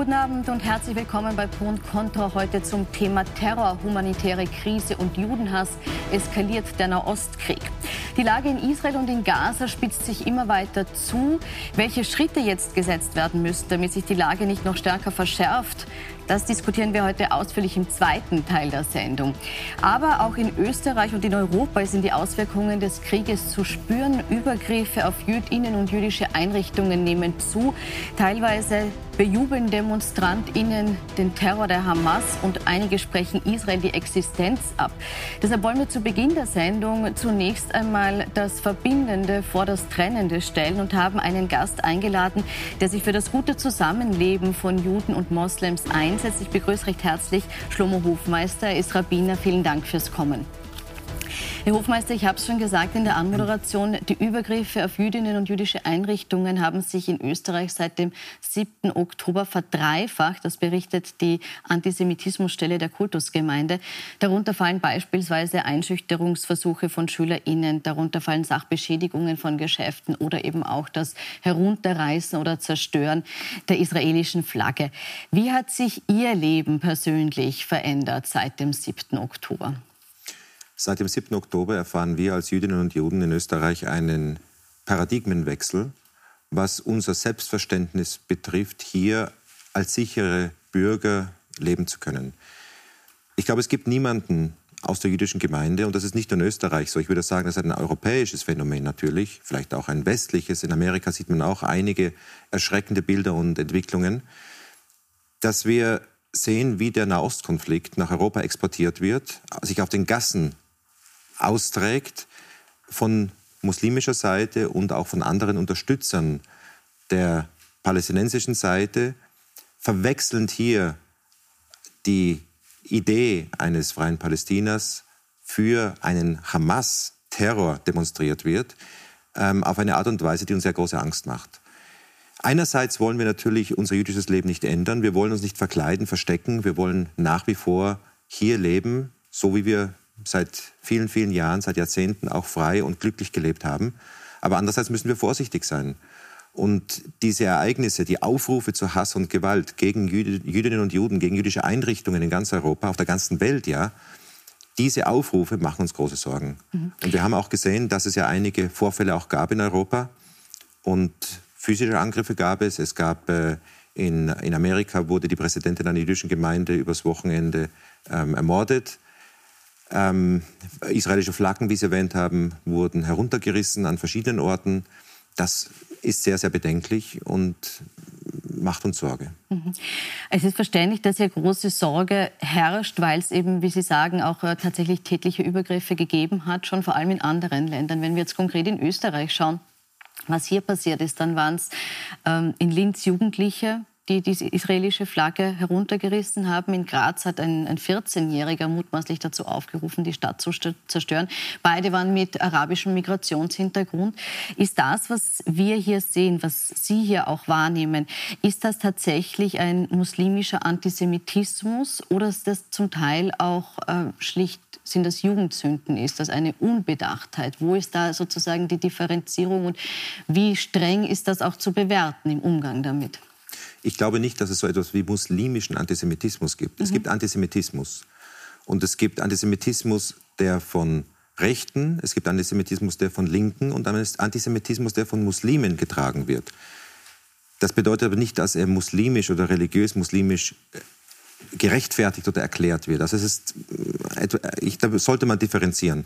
Guten Abend und herzlich willkommen bei Pro und Contra. Heute zum Thema Terror, humanitäre Krise und Judenhass eskaliert der Nahostkrieg. Die Lage in Israel und in Gaza spitzt sich immer weiter zu. Welche Schritte jetzt gesetzt werden müssen, damit sich die Lage nicht noch stärker verschärft, das diskutieren wir heute ausführlich im zweiten Teil der Sendung. Aber auch in Österreich und in Europa sind die Auswirkungen des Krieges zu spüren. Übergriffe auf Jüdinnen und jüdische Einrichtungen nehmen zu. Teilweise bejubeln DemonstrantInnen den Terror der Hamas und einige sprechen Israel die Existenz ab. Deshalb wollen wir zu Beginn der Sendung zunächst einmal das Verbindende vor das Trennende stellen und haben einen Gast eingeladen, der sich für das gute Zusammenleben von Juden und Moslems einsetzt. Ich begrüße recht herzlich Schlomo Hofmeister, er ist Rabbiner. Vielen Dank fürs Kommen. Herr Hofmeister, ich habe es schon gesagt in der Anmoderation, die Übergriffe auf Jüdinnen und jüdische Einrichtungen haben sich in Österreich seit dem 7. Oktober verdreifacht. Das berichtet die Antisemitismusstelle der Kultusgemeinde. Darunter fallen beispielsweise Einschüchterungsversuche von SchülerInnen, darunter fallen Sachbeschädigungen von Geschäften oder eben auch das Herunterreißen oder Zerstören der israelischen Flagge. Wie hat sich Ihr Leben persönlich verändert seit dem 7. Oktober? Seit dem 7. Oktober erfahren wir als Jüdinnen und Juden in Österreich einen Paradigmenwechsel, was unser Selbstverständnis betrifft, hier als sichere Bürger leben zu können. Ich glaube, es gibt niemanden aus der jüdischen Gemeinde, und das ist nicht nur in Österreich so, ich würde sagen, das ist ein europäisches Phänomen natürlich, vielleicht auch ein westliches. In Amerika sieht man auch einige erschreckende Bilder und Entwicklungen, dass wir sehen, wie der Nahostkonflikt nach Europa exportiert wird, sich auf den Gassen austrägt von muslimischer Seite und auch von anderen Unterstützern der palästinensischen Seite, verwechselnd hier die Idee eines freien Palästinas für einen Hamas-Terror demonstriert wird, ähm, auf eine Art und Weise, die uns sehr große Angst macht. Einerseits wollen wir natürlich unser jüdisches Leben nicht ändern. Wir wollen uns nicht verkleiden, verstecken. Wir wollen nach wie vor hier leben, so wie wir seit vielen, vielen Jahren, seit Jahrzehnten auch frei und glücklich gelebt haben. Aber andererseits müssen wir vorsichtig sein. Und diese Ereignisse, die Aufrufe zu Hass und Gewalt gegen Jüdinnen und Juden, gegen jüdische Einrichtungen in ganz Europa, auf der ganzen Welt, ja, diese Aufrufe machen uns große Sorgen. Mhm. Und wir haben auch gesehen, dass es ja einige Vorfälle auch gab in Europa. Und physische Angriffe gab es. Es gab äh, in, in Amerika wurde die Präsidentin einer jüdischen Gemeinde übers Wochenende ähm, ermordet. Ähm, israelische Flaggen, wie Sie erwähnt haben, wurden heruntergerissen an verschiedenen Orten. Das ist sehr, sehr bedenklich und macht uns Sorge. Mhm. Es ist verständlich, dass hier große Sorge herrscht, weil es eben, wie Sie sagen, auch äh, tatsächlich tätliche Übergriffe gegeben hat, schon vor allem in anderen Ländern. Wenn wir jetzt konkret in Österreich schauen, was hier passiert ist, dann waren es ähm, in Linz Jugendliche, die die israelische Flagge heruntergerissen haben. In Graz hat ein, ein 14-Jähriger mutmaßlich dazu aufgerufen, die Stadt zu zerstören. Beide waren mit arabischem Migrationshintergrund. Ist das, was wir hier sehen, was Sie hier auch wahrnehmen, ist das tatsächlich ein muslimischer Antisemitismus oder ist das zum Teil auch äh, schlicht sind das Jugendsünden? Ist das eine Unbedachtheit? Wo ist da sozusagen die Differenzierung und wie streng ist das auch zu bewerten im Umgang damit? Ich glaube nicht, dass es so etwas wie muslimischen Antisemitismus gibt. Mhm. Es gibt Antisemitismus. Und es gibt Antisemitismus, der von Rechten, es gibt Antisemitismus, der von Linken und dann ist Antisemitismus, der von Muslimen getragen wird. Das bedeutet aber nicht, dass er muslimisch oder religiös muslimisch äh, gerechtfertigt oder erklärt wird. Also es ist, äh, ich, da sollte man differenzieren.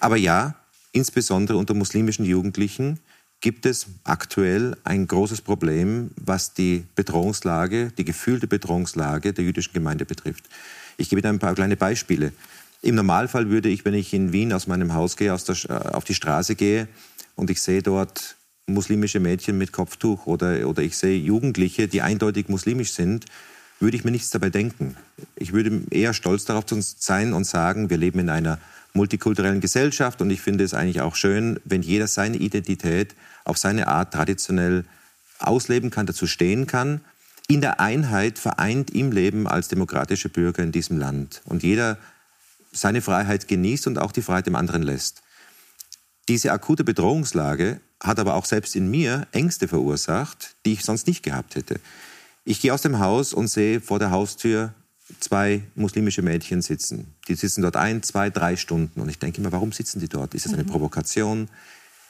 Aber ja, insbesondere unter muslimischen Jugendlichen gibt es aktuell ein großes Problem, was die Bedrohungslage, die gefühlte Bedrohungslage der jüdischen Gemeinde betrifft. Ich gebe Ihnen ein paar kleine Beispiele. Im Normalfall würde ich, wenn ich in Wien aus meinem Haus gehe, der, äh, auf die Straße gehe und ich sehe dort muslimische Mädchen mit Kopftuch oder, oder ich sehe Jugendliche, die eindeutig muslimisch sind, würde ich mir nichts dabei denken. Ich würde eher stolz darauf sein und sagen, wir leben in einer multikulturellen Gesellschaft und ich finde es eigentlich auch schön, wenn jeder seine Identität auf seine Art traditionell ausleben kann, dazu stehen kann, in der Einheit vereint im Leben als demokratische Bürger in diesem Land und jeder seine Freiheit genießt und auch die Freiheit dem anderen lässt. Diese akute Bedrohungslage hat aber auch selbst in mir Ängste verursacht, die ich sonst nicht gehabt hätte. Ich gehe aus dem Haus und sehe vor der Haustür zwei muslimische Mädchen sitzen. Die sitzen dort ein, zwei, drei Stunden. Und ich denke immer, warum sitzen die dort? Ist das eine mhm. Provokation?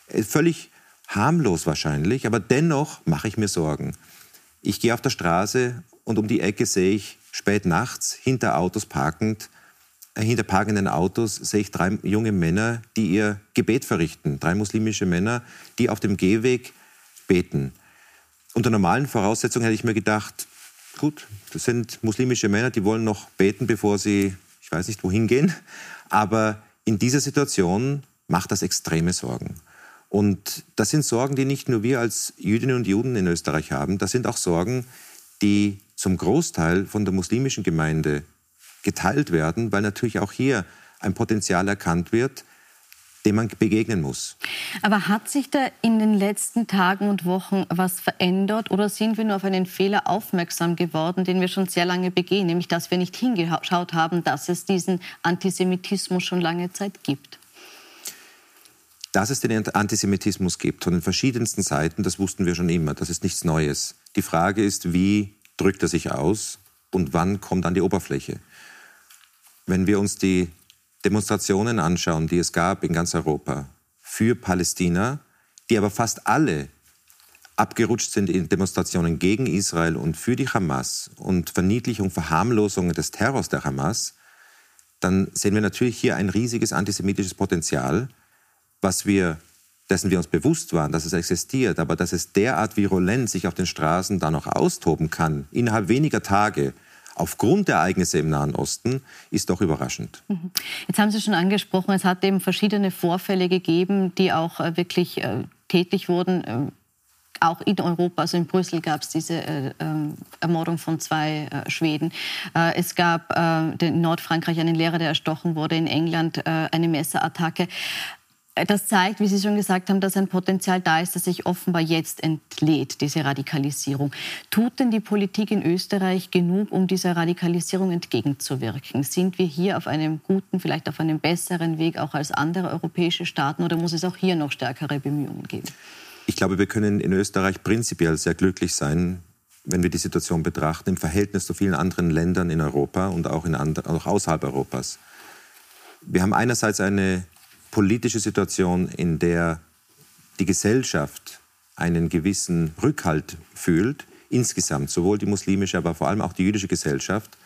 Äh, völlig harmlos wahrscheinlich, aber dennoch mache ich mir Sorgen. Ich gehe auf der Straße und um die Ecke sehe ich spät nachts hinter Autos parkend, äh, hinter parkenden Autos sehe ich drei junge Männer, die ihr Gebet verrichten. Drei muslimische Männer, die auf dem Gehweg beten. Unter normalen Voraussetzungen hätte ich mir gedacht, gut, das sind muslimische Männer, die wollen noch beten, bevor sie, ich weiß nicht, wohin gehen. Aber in dieser Situation macht das extreme Sorgen. Und das sind Sorgen, die nicht nur wir als Jüdinnen und Juden in Österreich haben, das sind auch Sorgen, die zum Großteil von der muslimischen Gemeinde geteilt werden, weil natürlich auch hier ein Potenzial erkannt wird, dem man begegnen muss. Aber hat sich da in den letzten Tagen und Wochen was verändert oder sind wir nur auf einen Fehler aufmerksam geworden, den wir schon sehr lange begehen, nämlich dass wir nicht hingeschaut haben, dass es diesen Antisemitismus schon lange Zeit gibt? Dass es den Antisemitismus gibt von den verschiedensten Seiten, das wussten wir schon immer, das ist nichts Neues. Die Frage ist, wie drückt er sich aus und wann kommt an die Oberfläche? Wenn wir uns die Demonstrationen anschauen, die es gab in ganz Europa für Palästina, die aber fast alle abgerutscht sind in Demonstrationen gegen Israel und für die Hamas und Verniedlichung, Verharmlosung des Terrors der Hamas, dann sehen wir natürlich hier ein riesiges antisemitisches Potenzial, was wir, dessen wir uns bewusst waren, dass es existiert, aber dass es derart virulent sich auf den Straßen da noch austoben kann, innerhalb weniger Tage, aufgrund der Ereignisse im Nahen Osten ist doch überraschend. Mhm. Jetzt haben Sie schon angesprochen, es hat eben verschiedene Vorfälle gegeben, die auch äh, wirklich äh, tätig wurden. Äh, auch in Europa, also in Brüssel gab es diese äh, ähm, Ermordung von zwei äh, Schweden. Äh, es gab in Nordfrankreich einen Lehrer, der erstochen wurde, in England eine Messerattacke. Das zeigt, wie Sie schon gesagt haben, dass ein Potenzial da ist, das sich offenbar jetzt entlädt, diese Radikalisierung. Tut denn die Politik in Österreich genug, um dieser Radikalisierung entgegenzuwirken? Sind wir hier auf einem guten, vielleicht auf einem besseren Weg auch als andere europäische Staaten oder muss es auch hier noch stärkere Bemühungen geben? Ich glaube, wir können in Österreich prinzipiell sehr glücklich sein, wenn wir die Situation betrachten, im Verhältnis zu vielen anderen Ländern in Europa und auch, in and auch außerhalb Europas. Wir haben einerseits eine politische Situation, in der die Gesellschaft einen gewissen Rückhalt fühlt, insgesamt, sowohl die muslimische, aber vor allem auch die jüdische Gesellschaft.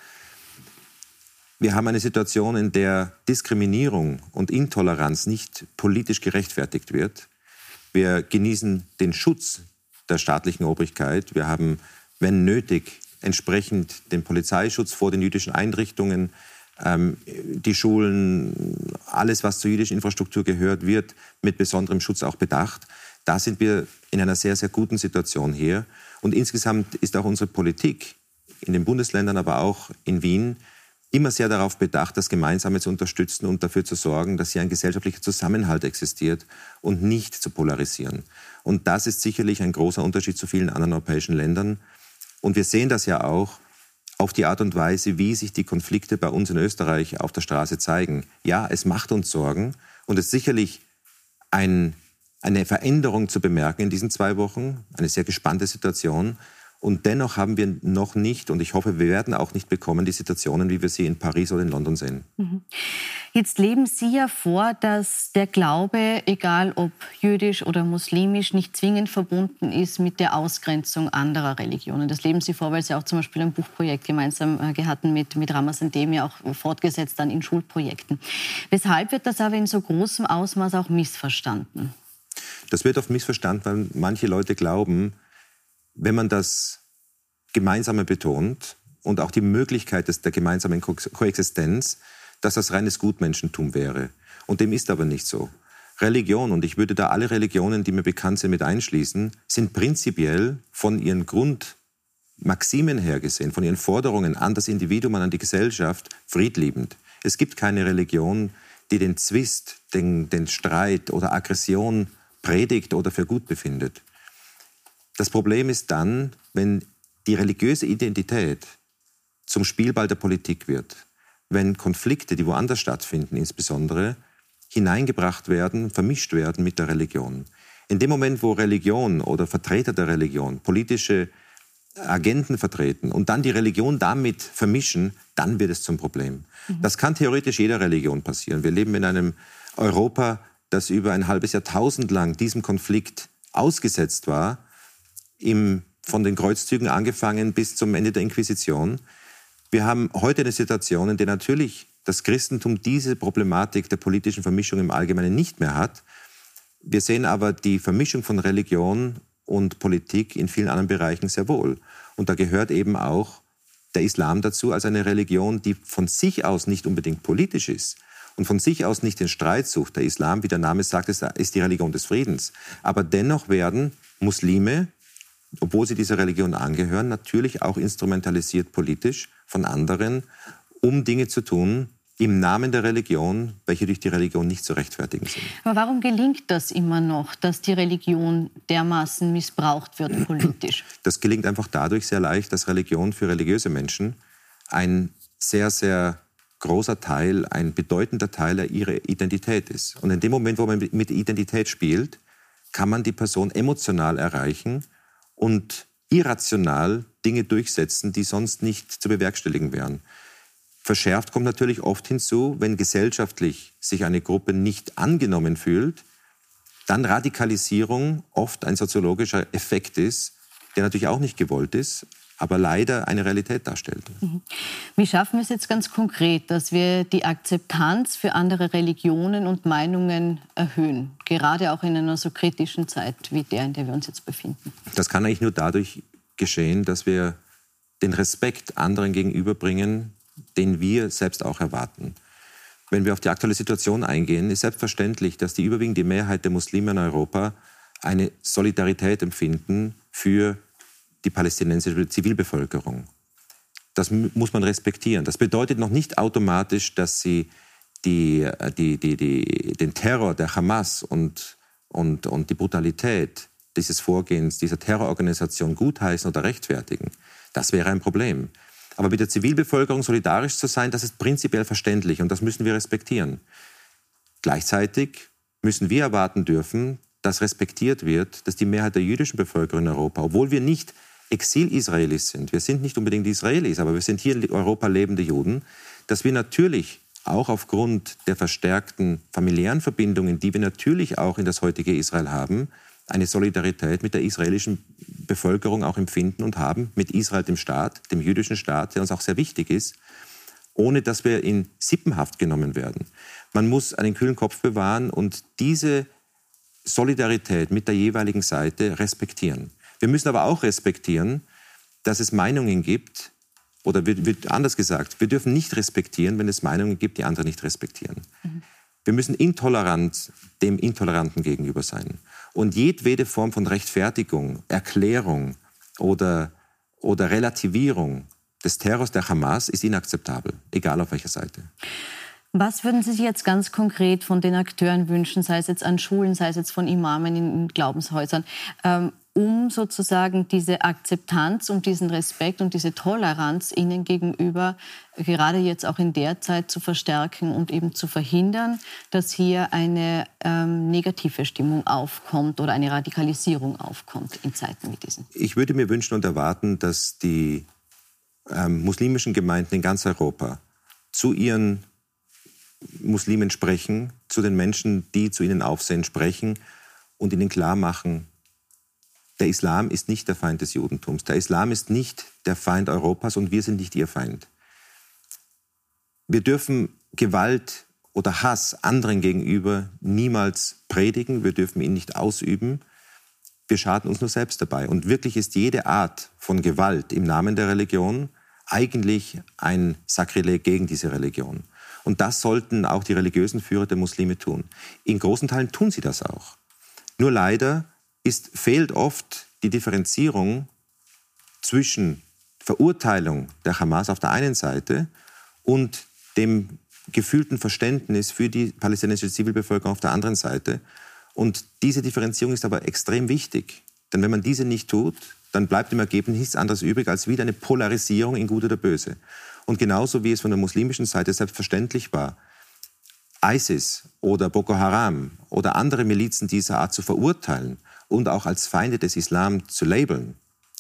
Wir haben eine Situation, in der Diskriminierung und Intoleranz nicht politisch gerechtfertigt wird. Wir genießen den Schutz der staatlichen Obrigkeit. Wir haben, wenn nötig, entsprechend den Polizeischutz vor den jüdischen Einrichtungen. Ähm, die Schulen, alles, was zur jüdischen Infrastruktur gehört, wird mit besonderem Schutz auch bedacht. Da sind wir in einer sehr, sehr guten Situation hier. Und insgesamt ist auch unsere Politik in den Bundesländern, aber auch in Wien immer sehr darauf bedacht, das Gemeinsame zu unterstützen und dafür zu sorgen, dass hier ein gesellschaftlicher Zusammenhalt existiert und nicht zu polarisieren. Und das ist sicherlich ein großer Unterschied zu vielen anderen europäischen Ländern. Und wir sehen das ja auch, auf die Art und Weise, wie sich die Konflikte bei uns in Österreich auf der Straße zeigen. Ja, es macht uns Sorgen und es ist sicherlich ein, eine Veränderung zu bemerken in diesen zwei Wochen, eine sehr gespannte Situation. Und dennoch haben wir noch nicht, und ich hoffe, wir werden auch nicht bekommen, die Situationen, wie wir sie in Paris oder in London sehen. Mhm. Jetzt leben Sie ja vor, dass der Glaube, egal ob jüdisch oder muslimisch, nicht zwingend verbunden ist mit der Ausgrenzung anderer Religionen. Das leben Sie vor, weil Sie auch zum Beispiel ein Buchprojekt gemeinsam äh, hatten mit, mit Ramazan Demi, auch fortgesetzt dann in Schulprojekten. Weshalb wird das aber in so großem Ausmaß auch missverstanden? Das wird oft missverstanden, weil manche Leute glauben, wenn man das Gemeinsame betont und auch die Möglichkeit des, der gemeinsamen Ko Koexistenz, dass das reines Gutmenschentum wäre. Und dem ist aber nicht so. Religion, und ich würde da alle Religionen, die mir bekannt sind, mit einschließen, sind prinzipiell von ihren Grundmaximen her gesehen, von ihren Forderungen an das Individuum, an die Gesellschaft friedliebend. Es gibt keine Religion, die den Zwist, den, den Streit oder Aggression predigt oder für gut befindet. Das Problem ist dann, wenn die religiöse Identität zum Spielball der Politik wird, wenn Konflikte, die woanders stattfinden, insbesondere, hineingebracht werden, vermischt werden mit der Religion. In dem Moment, wo Religion oder Vertreter der Religion politische Agenten vertreten und dann die Religion damit vermischen, dann wird es zum Problem. Mhm. Das kann theoretisch jeder Religion passieren. Wir leben in einem Europa, das über ein halbes Jahrtausend lang diesem Konflikt ausgesetzt war, im, von den Kreuzzügen angefangen bis zum Ende der Inquisition. Wir haben heute eine Situation, in der natürlich das Christentum diese Problematik der politischen Vermischung im Allgemeinen nicht mehr hat. Wir sehen aber die Vermischung von Religion und Politik in vielen anderen Bereichen sehr wohl. Und da gehört eben auch der Islam dazu als eine Religion, die von sich aus nicht unbedingt politisch ist und von sich aus nicht den Streit sucht. Der Islam, wie der Name sagt, ist die Religion des Friedens. Aber dennoch werden Muslime, obwohl sie dieser Religion angehören, natürlich auch instrumentalisiert politisch von anderen, um Dinge zu tun, im Namen der Religion, welche durch die Religion nicht zu rechtfertigen sind. Aber warum gelingt das immer noch, dass die Religion dermaßen missbraucht wird politisch? Das gelingt einfach dadurch sehr leicht, dass Religion für religiöse Menschen ein sehr, sehr großer Teil, ein bedeutender Teil ihrer Identität ist. Und in dem Moment, wo man mit Identität spielt, kann man die Person emotional erreichen und irrational Dinge durchsetzen, die sonst nicht zu bewerkstelligen wären. Verschärft kommt natürlich oft hinzu, wenn gesellschaftlich sich eine Gruppe nicht angenommen fühlt, dann Radikalisierung oft ein soziologischer Effekt ist, der natürlich auch nicht gewollt ist, aber leider eine Realität darstellt. Mhm. Wie schaffen wir es jetzt ganz konkret, dass wir die Akzeptanz für andere Religionen und Meinungen erhöhen, gerade auch in einer so kritischen Zeit wie der, in der wir uns jetzt befinden? Das kann eigentlich nur dadurch geschehen, dass wir den Respekt anderen gegenüberbringen, den wir selbst auch erwarten. Wenn wir auf die aktuelle Situation eingehen, ist selbstverständlich, dass die überwiegende Mehrheit der Muslime in Europa eine Solidarität empfinden für die palästinensische Zivilbevölkerung. Das muss man respektieren. Das bedeutet noch nicht automatisch, dass sie die, die, die, den Terror der Hamas und, und, und die Brutalität dieses Vorgehens, dieser Terrororganisation gutheißen oder rechtfertigen. Das wäre ein Problem. Aber mit der Zivilbevölkerung solidarisch zu sein, das ist prinzipiell verständlich und das müssen wir respektieren. Gleichzeitig müssen wir erwarten dürfen, dass respektiert wird, dass die Mehrheit der jüdischen Bevölkerung in Europa, obwohl wir nicht Exil-Israelis sind, wir sind nicht unbedingt Israelis, aber wir sind hier in Europa lebende Juden, dass wir natürlich auch aufgrund der verstärkten familiären Verbindungen, die wir natürlich auch in das heutige Israel haben, eine Solidarität mit der israelischen Bevölkerung auch empfinden und haben, mit Israel, dem Staat, dem jüdischen Staat, der uns auch sehr wichtig ist, ohne dass wir in Sippenhaft genommen werden. Man muss einen kühlen Kopf bewahren und diese Solidarität mit der jeweiligen Seite respektieren. Wir müssen aber auch respektieren, dass es Meinungen gibt, oder wird, anders gesagt, wir dürfen nicht respektieren, wenn es Meinungen gibt, die andere nicht respektieren. Mhm. Wir müssen intolerant dem Intoleranten gegenüber sein. Und jedwede Form von Rechtfertigung, Erklärung oder, oder Relativierung des Terrors der Hamas ist inakzeptabel, egal auf welcher Seite. Was würden Sie sich jetzt ganz konkret von den Akteuren wünschen, sei es jetzt an Schulen, sei es jetzt von Imamen in Glaubenshäusern, ähm, um sozusagen diese Akzeptanz und diesen Respekt und diese Toleranz ihnen gegenüber gerade jetzt auch in der Zeit zu verstärken und eben zu verhindern, dass hier eine ähm, negative Stimmung aufkommt oder eine Radikalisierung aufkommt in Zeiten wie diesen. Ich würde mir wünschen und erwarten, dass die ähm, muslimischen Gemeinden in ganz Europa zu ihren Muslimen sprechen, zu den Menschen, die zu ihnen aufsehen, sprechen und ihnen klar machen, der Islam ist nicht der Feind des Judentums. Der Islam ist nicht der Feind Europas und wir sind nicht ihr Feind. Wir dürfen Gewalt oder Hass anderen gegenüber niemals predigen. Wir dürfen ihn nicht ausüben. Wir schaden uns nur selbst dabei. Und wirklich ist jede Art von Gewalt im Namen der Religion eigentlich ein Sakrileg gegen diese Religion. Und das sollten auch die religiösen Führer der Muslime tun. In großen Teilen tun sie das auch. Nur leider ist, fehlt oft die Differenzierung zwischen Verurteilung der Hamas auf der einen Seite und dem gefühlten Verständnis für die palästinensische Zivilbevölkerung auf der anderen Seite. Und diese Differenzierung ist aber extrem wichtig. Denn wenn man diese nicht tut, dann bleibt im Ergebnis nichts anderes übrig als wieder eine Polarisierung in Gut oder Böse. Und genauso wie es von der muslimischen Seite selbstverständlich war, ISIS oder Boko Haram oder andere Milizen dieser Art zu verurteilen und auch als Feinde des Islam zu labeln,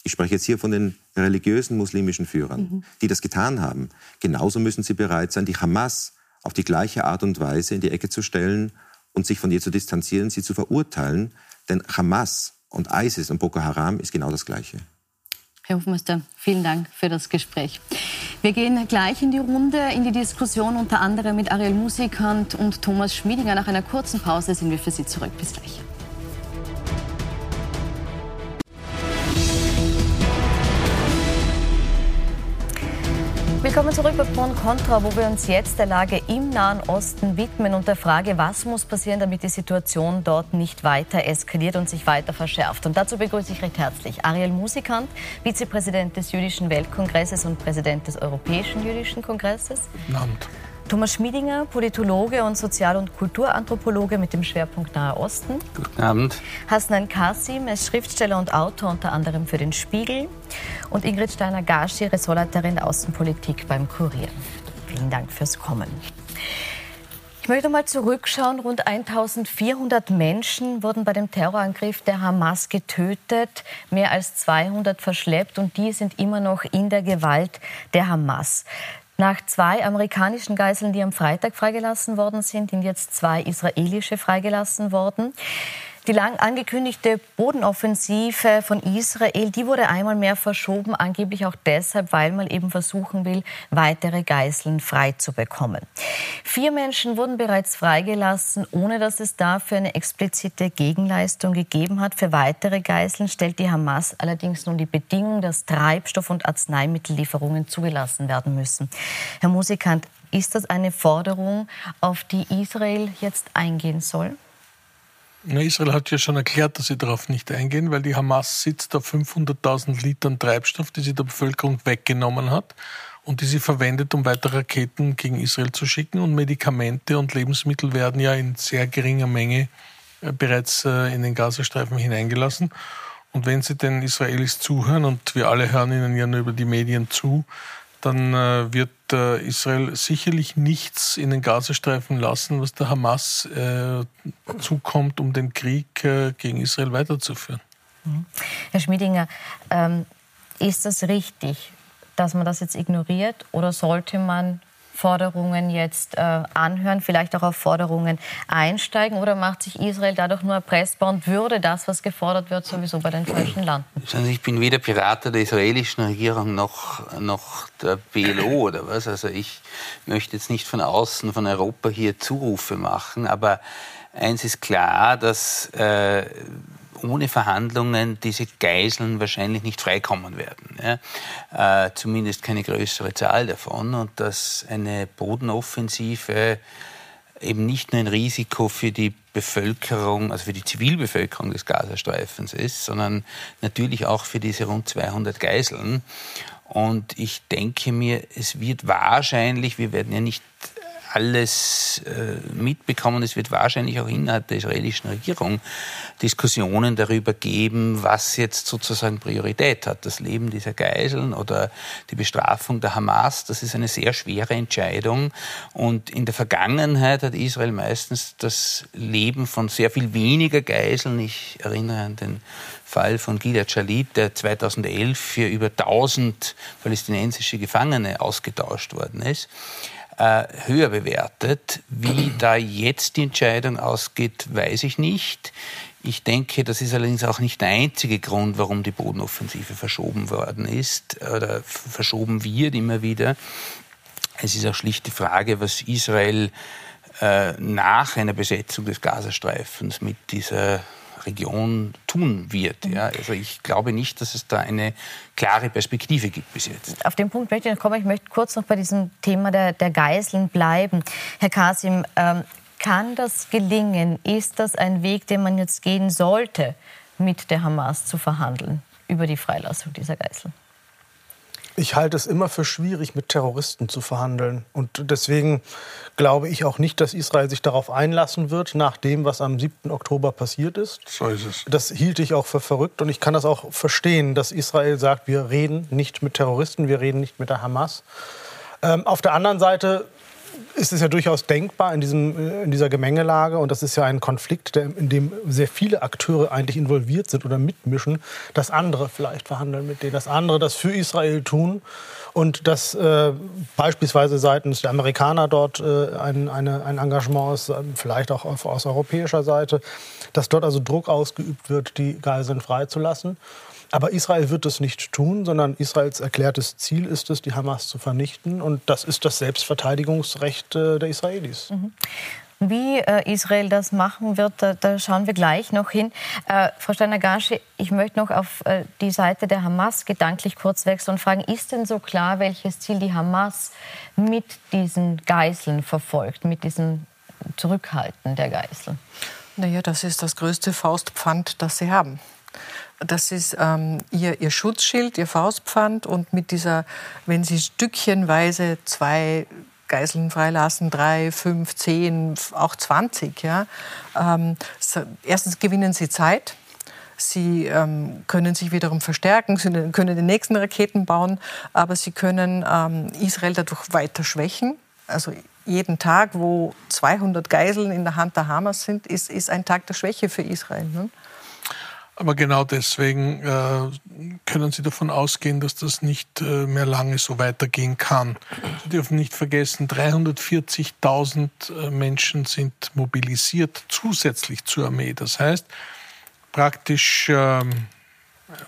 ich spreche jetzt hier von den religiösen muslimischen Führern, mhm. die das getan haben, genauso müssen sie bereit sein, die Hamas auf die gleiche Art und Weise in die Ecke zu stellen und sich von ihr zu distanzieren, sie zu verurteilen. Denn Hamas und ISIS und Boko Haram ist genau das Gleiche. Herr Hofmeister, vielen Dank für das Gespräch. Wir gehen gleich in die Runde, in die Diskussion unter anderem mit Ariel Musikant und Thomas Schmiedinger. Nach einer kurzen Pause sind wir für Sie zurück. Bis gleich. Willkommen zurück bei Pro Contra, wo wir uns jetzt der Lage im Nahen Osten widmen und der Frage, was muss passieren, damit die Situation dort nicht weiter eskaliert und sich weiter verschärft. Und dazu begrüße ich recht herzlich Ariel Musikant, Vizepräsident des Jüdischen Weltkongresses und Präsident des Europäischen Jüdischen Kongresses. Guten Abend. Thomas Schmiedinger, Politologe und Sozial- und Kulturanthropologe mit dem Schwerpunkt Nahe Osten. Guten Abend. Hasnan Kasim ist Schriftsteller und Autor unter anderem für den Spiegel. Und Ingrid Steiner-Garschi, Ressortleiterin der Außenpolitik beim Kurier. Vielen Dank fürs Kommen. Ich möchte mal zurückschauen. Rund 1400 Menschen wurden bei dem Terrorangriff der Hamas getötet, mehr als 200 verschleppt und die sind immer noch in der Gewalt der Hamas. Nach zwei amerikanischen Geiseln, die am Freitag freigelassen worden sind, sind jetzt zwei israelische freigelassen worden. Die lang angekündigte Bodenoffensive von Israel, die wurde einmal mehr verschoben, angeblich auch deshalb, weil man eben versuchen will, weitere Geiseln freizubekommen. Vier Menschen wurden bereits freigelassen, ohne dass es dafür eine explizite Gegenleistung gegeben hat. Für weitere Geiseln stellt die Hamas allerdings nun die Bedingung, dass Treibstoff- und Arzneimittellieferungen zugelassen werden müssen. Herr Musikant, ist das eine Forderung, auf die Israel jetzt eingehen soll? Israel hat ja schon erklärt, dass sie darauf nicht eingehen, weil die Hamas sitzt auf 500.000 Litern Treibstoff, die sie der Bevölkerung weggenommen hat und die sie verwendet, um weitere Raketen gegen Israel zu schicken. Und Medikamente und Lebensmittel werden ja in sehr geringer Menge äh, bereits äh, in den Gazastreifen hineingelassen. Und wenn Sie den Israelis zuhören, und wir alle hören ihnen ja nur über die Medien zu, dann äh, wird äh, Israel sicherlich nichts in den Gazastreifen lassen, was der Hamas äh, zukommt, um den Krieg äh, gegen Israel weiterzuführen. Mhm. Herr Schmiedinger, ähm, ist das richtig, dass man das jetzt ignoriert oder sollte man Forderungen jetzt äh, anhören, vielleicht auch auf Forderungen einsteigen? Oder macht sich Israel dadurch nur erpressbar und würde das, was gefordert wird, sowieso bei den falschen landen? Also ich bin weder Pirater der israelischen Regierung noch, noch der PLO oder was. Also ich möchte jetzt nicht von außen, von Europa hier Zurufe machen, aber eins ist klar, dass äh, ohne Verhandlungen diese Geiseln wahrscheinlich nicht freikommen werden. Ja? Äh, zumindest keine größere Zahl davon. Und dass eine Bodenoffensive eben nicht nur ein Risiko für die Bevölkerung, also für die Zivilbevölkerung des Gazastreifens ist, sondern natürlich auch für diese rund 200 Geiseln. Und ich denke mir, es wird wahrscheinlich, wir werden ja nicht alles äh, mitbekommen. Es wird wahrscheinlich auch innerhalb der israelischen Regierung Diskussionen darüber geben, was jetzt sozusagen Priorität hat. Das Leben dieser Geiseln oder die Bestrafung der Hamas. Das ist eine sehr schwere Entscheidung. Und in der Vergangenheit hat Israel meistens das Leben von sehr viel weniger Geiseln. Ich erinnere an den Fall von Gilad Shalit, der 2011 für über 1000 palästinensische Gefangene ausgetauscht worden ist höher bewertet. Wie da jetzt die Entscheidung ausgeht, weiß ich nicht. Ich denke, das ist allerdings auch nicht der einzige Grund, warum die Bodenoffensive verschoben worden ist oder verschoben wird immer wieder. Es ist auch schlicht die Frage, was Israel äh, nach einer Besetzung des Gazastreifens mit dieser Region tun wird. Ja. Also ich glaube nicht, dass es da eine klare Perspektive gibt bis jetzt. Auf den Punkt möchte ich noch kommen. Ich möchte kurz noch bei diesem Thema der, der Geiseln bleiben. Herr Kasim, ähm, kann das gelingen? Ist das ein Weg, den man jetzt gehen sollte, mit der Hamas zu verhandeln über die Freilassung dieser Geiseln? Ich halte es immer für schwierig, mit Terroristen zu verhandeln. Und deswegen glaube ich auch nicht, dass Israel sich darauf einlassen wird, nach dem, was am 7. Oktober passiert ist. So ist es. Das hielt ich auch für verrückt. Und ich kann das auch verstehen, dass Israel sagt, wir reden nicht mit Terroristen, wir reden nicht mit der Hamas. Ähm, auf der anderen Seite ist es ja durchaus denkbar in, diesem, äh, in dieser Gemengelage, und das ist ja ein Konflikt, der, in dem sehr viele Akteure eigentlich involviert sind oder mitmischen, dass andere vielleicht verhandeln mit denen, dass andere das für Israel tun und dass äh, beispielsweise seitens der Amerikaner dort äh, ein, eine, ein Engagement ist, vielleicht auch auf, aus europäischer Seite, dass dort also Druck ausgeübt wird, die Geiseln freizulassen. Aber Israel wird es nicht tun, sondern Israels erklärtes Ziel ist es, die Hamas zu vernichten. Und das ist das Selbstverteidigungsrecht äh, der Israelis. Mhm. Wie äh, Israel das machen wird, da, da, schauen wir gleich noch hin. Äh, Frau Steiner-Gasche, ich möchte noch auf äh, die Seite der Hamas gedanklich kurz wechseln und fragen, ist denn so klar, welches Ziel die Hamas mit diesen Geiseln verfolgt, mit diesem Zurückhalten der Geiseln? Naja, das ist das größte Faustpfand, das sie haben. Das ist ähm, ihr, ihr Schutzschild, ihr Faustpfand. Und mit dieser, wenn Sie stückchenweise zwei Geiseln freilassen, drei, fünf, zehn, auch zwanzig, ja, ähm, so, erstens gewinnen Sie Zeit. Sie ähm, können sich wiederum verstärken, Sie können die nächsten Raketen bauen, aber Sie können ähm, Israel dadurch weiter schwächen. Also jeden Tag, wo 200 Geiseln in der Hand der Hamas sind, ist, ist ein Tag der Schwäche für Israel. Ne? Aber genau deswegen äh, können Sie davon ausgehen, dass das nicht äh, mehr lange so weitergehen kann. Sie dürfen nicht vergessen, 340.000 äh, Menschen sind mobilisiert zusätzlich zur Armee. Das heißt, praktisch ähm,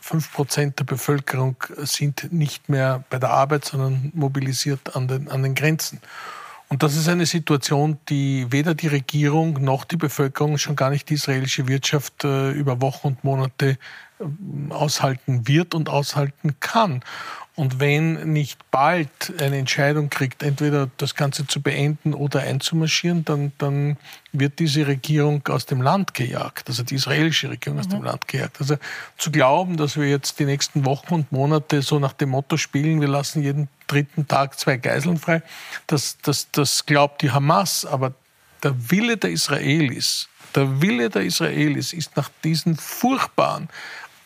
fünf Prozent der Bevölkerung sind nicht mehr bei der Arbeit, sondern mobilisiert an den, an den Grenzen. Und das ist eine Situation, die weder die Regierung noch die Bevölkerung, schon gar nicht die israelische Wirtschaft äh, über Wochen und Monate äh, aushalten wird und aushalten kann. Und wenn nicht bald eine Entscheidung kriegt, entweder das Ganze zu beenden oder einzumarschieren, dann, dann wird diese Regierung aus dem Land gejagt, also die israelische Regierung mhm. aus dem mhm. Land gejagt. Also zu glauben, dass wir jetzt die nächsten Wochen und Monate so nach dem Motto spielen, wir lassen jeden dritten Tag zwei Geiseln frei, das, das, das glaubt die Hamas, aber der Wille der Israelis, der Wille der Israelis ist nach diesen furchtbaren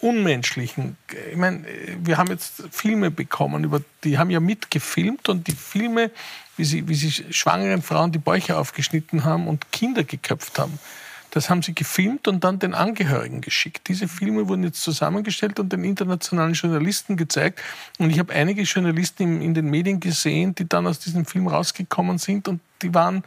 Unmenschlichen. Ich meine, wir haben jetzt Filme bekommen, über, die haben ja mitgefilmt und die Filme, wie sie, wie sie schwangeren Frauen die Bäuche aufgeschnitten haben und Kinder geköpft haben. Das haben sie gefilmt und dann den Angehörigen geschickt. Diese Filme wurden jetzt zusammengestellt und den internationalen Journalisten gezeigt. Und ich habe einige Journalisten in, in den Medien gesehen, die dann aus diesem Film rausgekommen sind und die waren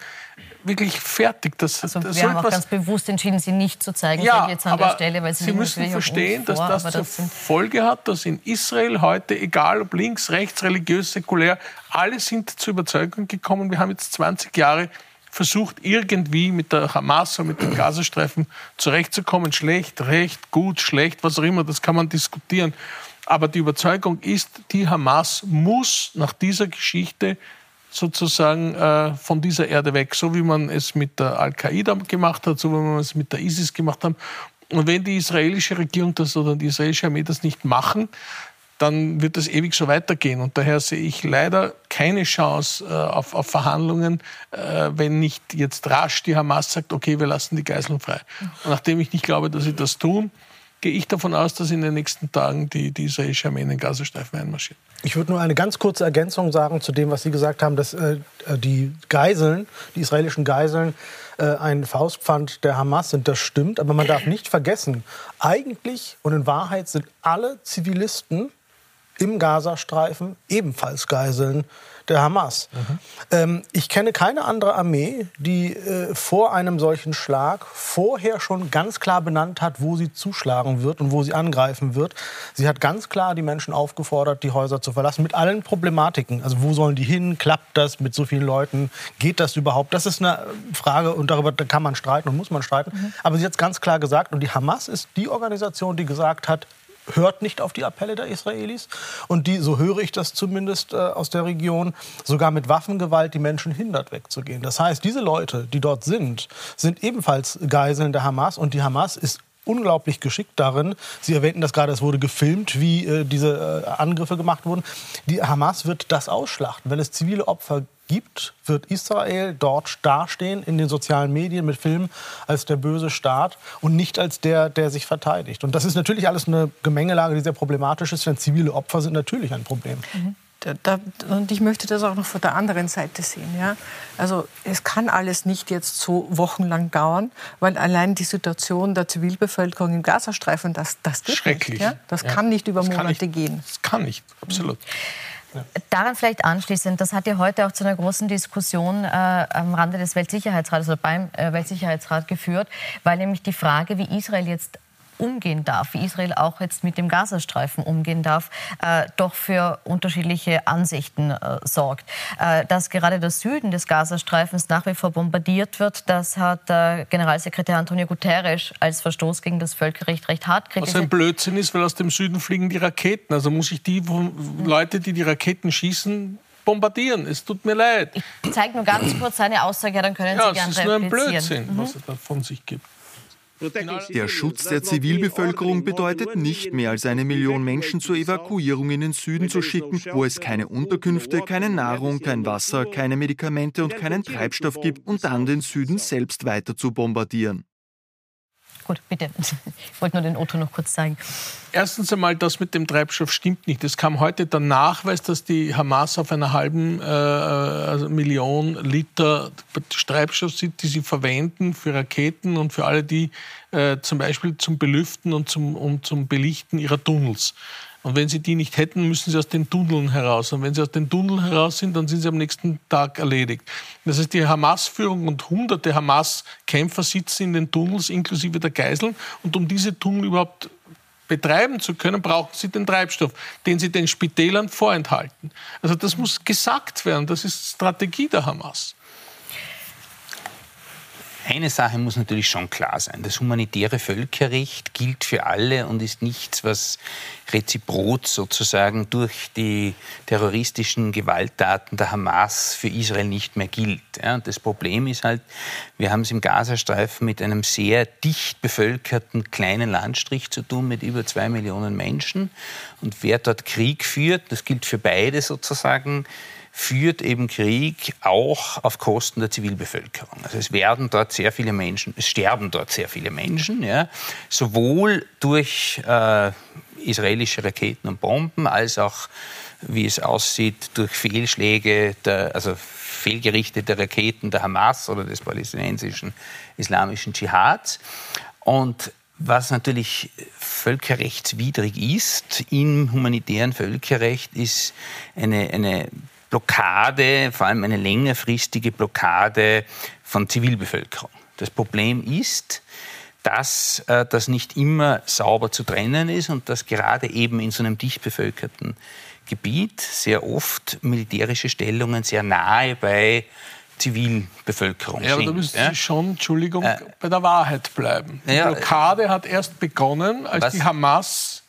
wirklich fertig. Das, also das wir haben auch ganz bewusst entschieden, sie nicht zu zeigen, ja, jetzt an aber der Stelle, weil sie, sie müssen verstehen, dass das zur das Folge hat, dass in Israel heute, egal ob links, rechts, religiös, säkulär, alle sind zur Überzeugung gekommen, wir haben jetzt 20 Jahre versucht, irgendwie mit der Hamas oder mit dem Gazastreifen zurechtzukommen. Schlecht, recht, gut, schlecht, was auch immer, das kann man diskutieren. Aber die Überzeugung ist, die Hamas muss nach dieser Geschichte sozusagen äh, von dieser Erde weg, so wie man es mit der Al-Qaida gemacht hat, so wie man es mit der ISIS gemacht hat. Und wenn die israelische Regierung das oder die israelische Armee das nicht machen, dann wird das ewig so weitergehen. Und daher sehe ich leider keine Chance äh, auf, auf, Verhandlungen, äh, wenn nicht jetzt rasch die Hamas sagt, okay, wir lassen die Geiseln frei. Und nachdem ich nicht glaube, dass sie das tun, gehe ich davon aus, dass in den nächsten Tagen die, die israelische Armee in den Gazastreifen einmarschiert. Ich würde nur eine ganz kurze Ergänzung sagen zu dem, was Sie gesagt haben, dass äh, die Geiseln, die israelischen Geiseln, äh, ein Faustpfand der Hamas sind. Das stimmt, aber man darf nicht vergessen, eigentlich und in Wahrheit sind alle Zivilisten im Gazastreifen ebenfalls Geiseln der Hamas. Mhm. Ähm, ich kenne keine andere Armee, die äh, vor einem solchen Schlag vorher schon ganz klar benannt hat, wo sie zuschlagen wird und wo sie angreifen wird. Sie hat ganz klar die Menschen aufgefordert, die Häuser zu verlassen, mit allen Problematiken. Also wo sollen die hin? Klappt das mit so vielen Leuten? Geht das überhaupt? Das ist eine Frage und darüber kann man streiten und muss man streiten. Mhm. Aber sie hat es ganz klar gesagt und die Hamas ist die Organisation, die gesagt hat, hört nicht auf die Appelle der Israelis und die, so höre ich das zumindest äh, aus der Region, sogar mit Waffengewalt die Menschen hindert wegzugehen. Das heißt, diese Leute, die dort sind, sind ebenfalls Geiseln der Hamas und die Hamas ist unglaublich geschickt darin. Sie erwähnten das gerade, es wurde gefilmt, wie äh, diese äh, Angriffe gemacht wurden. Die Hamas wird das ausschlachten. Wenn es zivile Opfer gibt, wird Israel dort dastehen in den sozialen Medien mit Filmen als der böse Staat und nicht als der, der sich verteidigt. Und das ist natürlich alles eine Gemengelage, die sehr problematisch ist, denn zivile Opfer sind natürlich ein Problem. Mhm. Da, und ich möchte das auch noch von der anderen Seite sehen. Ja? Also es kann alles nicht jetzt so wochenlang dauern, weil allein die Situation der Zivilbevölkerung im Gazastreifen, das, das geht Schrecklich. nicht. Ja? Das Ja. kann nicht über Das Monate nicht- gehen. Das kann nicht, absolut. Daran vielleicht anschließend, das hat ja heute auch zu einer großen Diskussion äh, am Rande des Weltsicherheitsrates oder beim äh, Weltsicherheitsrat geführt, weil nämlich die Frage, wie Israel jetzt umgehen darf, wie Israel auch jetzt mit dem Gazastreifen umgehen darf, äh, doch für unterschiedliche Ansichten äh, sorgt. Äh, dass gerade der Süden des Gazastreifens nach wie vor bombardiert wird, das hat äh, Generalsekretär Antonio Guterres als Verstoß gegen das Völkerrecht recht hart Was kritisiert. ein Blödsinn ist, weil aus dem Süden fliegen die Raketen. Also muss ich die Leute, die die Raketen schießen, bombardieren. Es tut mir leid. Ich zeige nur ganz kurz seine Aussage, ja, dann können Ja, Sie es gerne ist nur ein replizieren. Blödsinn, was er da von sich gibt. Der Schutz der Zivilbevölkerung bedeutet nicht mehr als eine Million Menschen zur Evakuierung in den Süden zu schicken, wo es keine Unterkünfte, keine Nahrung, kein Wasser, keine Medikamente und keinen Treibstoff gibt und dann den Süden selbst weiter zu bombardieren. Gut, bitte. Ich wollte nur den Otto noch kurz zeigen. Erstens einmal, das mit dem Treibstoff stimmt nicht. Es kam heute der Nachweis, dass die Hamas auf einer halben äh, also Million Liter Treibstoff sind, die sie verwenden für Raketen und für alle, die äh, zum Beispiel zum Belüften und zum, und zum Belichten ihrer Tunnels. Und wenn sie die nicht hätten, müssen sie aus den Tunneln heraus. Und wenn sie aus den Tunneln heraus sind, dann sind sie am nächsten Tag erledigt. Das heißt, die Hamas-Führung und hunderte Hamas-Kämpfer sitzen in den Tunnels inklusive der Geiseln. Und um diese Tunnel überhaupt betreiben zu können, brauchen sie den Treibstoff, den sie den Spitälern vorenthalten. Also das muss gesagt werden. Das ist Strategie der Hamas. Eine Sache muss natürlich schon klar sein. Das humanitäre Völkerrecht gilt für alle und ist nichts, was reziprot sozusagen durch die terroristischen Gewalttaten der Hamas für Israel nicht mehr gilt. Ja, das Problem ist halt, wir haben es im Gazastreifen mit einem sehr dicht bevölkerten kleinen Landstrich zu tun mit über zwei Millionen Menschen. Und wer dort Krieg führt, das gilt für beide sozusagen, führt eben Krieg auch auf Kosten der Zivilbevölkerung. Also es werden dort sehr viele Menschen, es sterben dort sehr viele Menschen, ja, sowohl durch äh, israelische Raketen und Bomben, als auch, wie es aussieht, durch Fehlschläge, der, also fehlgerichtete Raketen der Hamas oder des palästinensischen islamischen Dschihads. Und was natürlich völkerrechtswidrig ist im humanitären Völkerrecht, ist eine, eine Blockade, vor allem eine längerfristige Blockade von Zivilbevölkerung. Das Problem ist, dass äh, das nicht immer sauber zu trennen ist und dass gerade eben in so einem dicht bevölkerten Gebiet sehr oft militärische Stellungen sehr nahe bei Zivilbevölkerung Ja, aber da sind. müssen ja. Sie schon, Entschuldigung, bei der Wahrheit bleiben. Die Ja, Blockade hat erst begonnen, als Was? die Hamas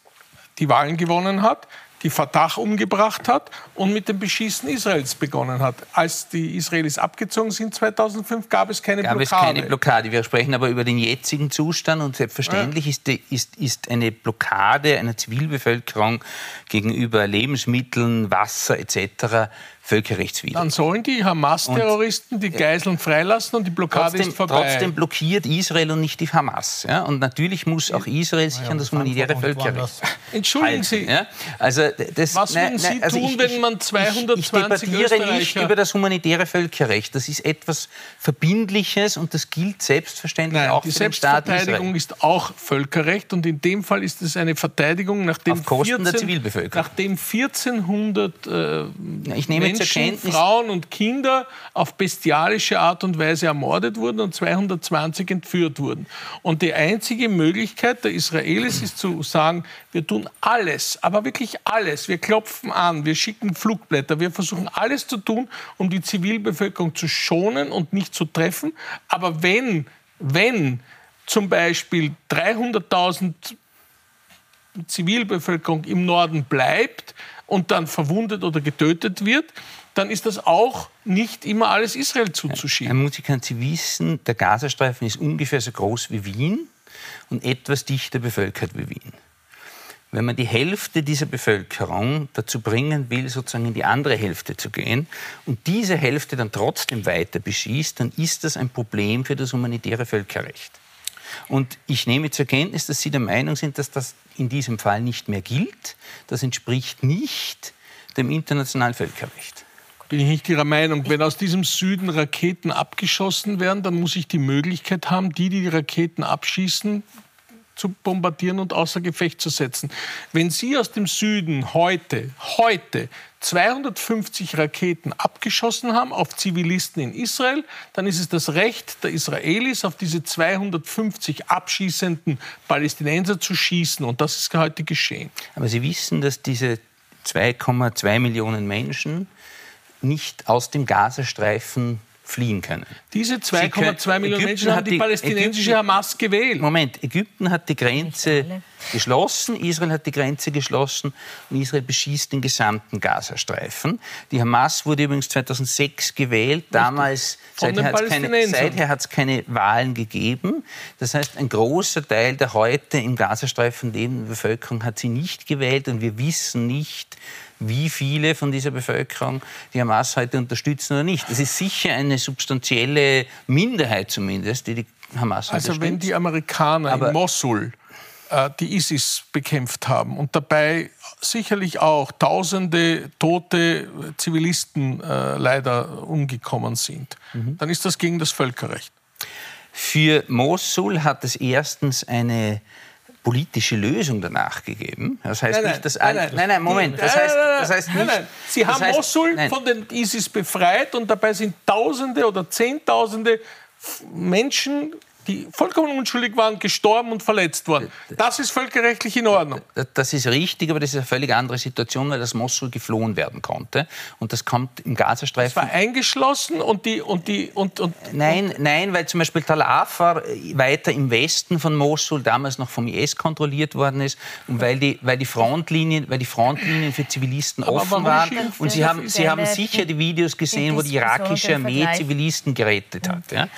die Wahlen gewonnen hat, die Fatah umgebracht hat und mit dem Beschießen Israels begonnen hat. Als die Israelis abgezogen sind 2005, gab es keine gab Blockade. es keine Blockade. Wir sprechen aber über den jetzigen Zustand und selbstverständlich ist, die, ist, ist eine Blockade einer Zivilbevölkerung gegenüber Lebensmitteln, Wasser etc. völkerrechtswidrig. Dann sollen die Hamas-Terroristen die Geiseln freilassen und die Blockade Trotzdem, ist vorbei. trotzdem blockiert Israel und nicht die Hamas. Ja? Und natürlich muss auch Israel sich an das humanitäre Völkerrecht Entschuldigen Sie, halten. Ja? Also das, Was würden Sie tun, wenn man 220 ich, ich debattiere nicht über das humanitäre Völkerrecht. Das ist etwas Verbindliches und das gilt selbstverständlich Nein, auch die für den Staat Selbstverteidigung Israel. ist auch Völkerrecht und in dem Fall ist es eine Verteidigung, nachdem, Auf Kosten der 14, Zivilbevölkerung. nachdem 1400 äh, Ich nehme Menschen, Frauen und Kinder auf bestialische Art und Weise ermordet wurden und 220 entführt wurden. Und die einzige Möglichkeit der Israelis ist zu sagen, wir tun alles, aber wirklich alles. Wir klopfen an, wir schicken Flugblätter, wir versuchen alles zu tun, um die Zivilbevölkerung zu schonen und nicht zu treffen. Aber wenn, wenn zum Beispiel 300.000 Zivilbevölkerung im Norden bleibt und dann verwundet oder getötet wird, dann ist das auch nicht immer alles Israel Herr zuzuschieben. Musikan, Sie wissen, der Gazastreifen ist ungefähr so groß wie Wien und etwas dichter bevölkert wie Wien. Wenn man die Hälfte dieser Bevölkerung dazu bringen will, sozusagen in die andere Hälfte zu gehen und diese Hälfte dann trotzdem weiter beschießt, dann ist das ein Problem für das humanitäre Völkerrecht. Und ich nehme zur Kenntnis, dass Sie der Meinung sind, dass das in diesem Fall nicht mehr gilt. Das entspricht nicht dem internationalen Völkerrecht. Bin ich nicht Ihrer Meinung. Wenn aus diesem Süden Raketen abgeschossen werden, dann muss ich die Möglichkeit haben, die, die die Raketen abschießen, zu bombardieren und außer Gefecht zu setzen. Wenn Sie aus dem Süden heute, heute 250 Raketen abgeschossen haben auf Zivilisten in Israel, dann ist es das Recht der Israelis, auf diese 250 abschießenden Palästinenser zu schießen. Und das ist heute geschehen. Aber Sie wissen, dass diese 2,2 Millionen Menschen nicht aus dem Gazastreifen fliehen können. Diese 2,2 Millionen Menschen haben die, die palästinensische Ägypten, Hamas gewählt. Moment, Ägypten hat die Grenze geschlossen, Israel hat die Grenze geschlossen und Israel beschießt den gesamten Gazastreifen. Die Hamas wurde übrigens 2006 gewählt, damals, seither hat, es keine, seither hat es keine Wahlen gegeben. Das heißt, ein großer Teil der heute im Gazastreifen lebenden Bevölkerung hat sie nicht gewählt und wir wissen nicht, wie viele von dieser Bevölkerung die Hamas heute unterstützen oder nicht. Es ist sicher eine substanzielle Minderheit zumindest, die die Hamas also unterstützt. Also wenn die Amerikaner Aber in Mosul äh, die ISIS bekämpft haben und dabei sicherlich auch tausende tote Zivilisten äh, leider umgekommen sind, mhm. dann ist das gegen das Völkerrecht. Für Mosul hat es erstens eine politische Lösung danach gegeben. Das heißt nein, nicht, dass nein, nein, nein, nein, Moment. Das heißt, das heißt nicht. Nein, Sie haben heißt, Mosul von den ISIS befreit und dabei sind Tausende oder Zehntausende Menschen die vollkommen unschuldig waren, gestorben und verletzt worden. Das ist völkerrechtlich in Ordnung. Das ist richtig, aber das ist eine völlig andere Situation, weil das Mosul geflohen werden konnte. Und das kommt im Gazastreifen. Es war eingeschlossen und die. Und die und, und, nein, nein, weil zum Beispiel Tal Afar weiter im Westen von Mosul damals noch vom IS kontrolliert worden ist und weil die, weil die, Frontlinien, weil die Frontlinien für Zivilisten aber offen waren. Und Sie haben, Sie haben sicher die Videos gesehen, wo die irakische Armee Zivilisten gerettet hat. Ja?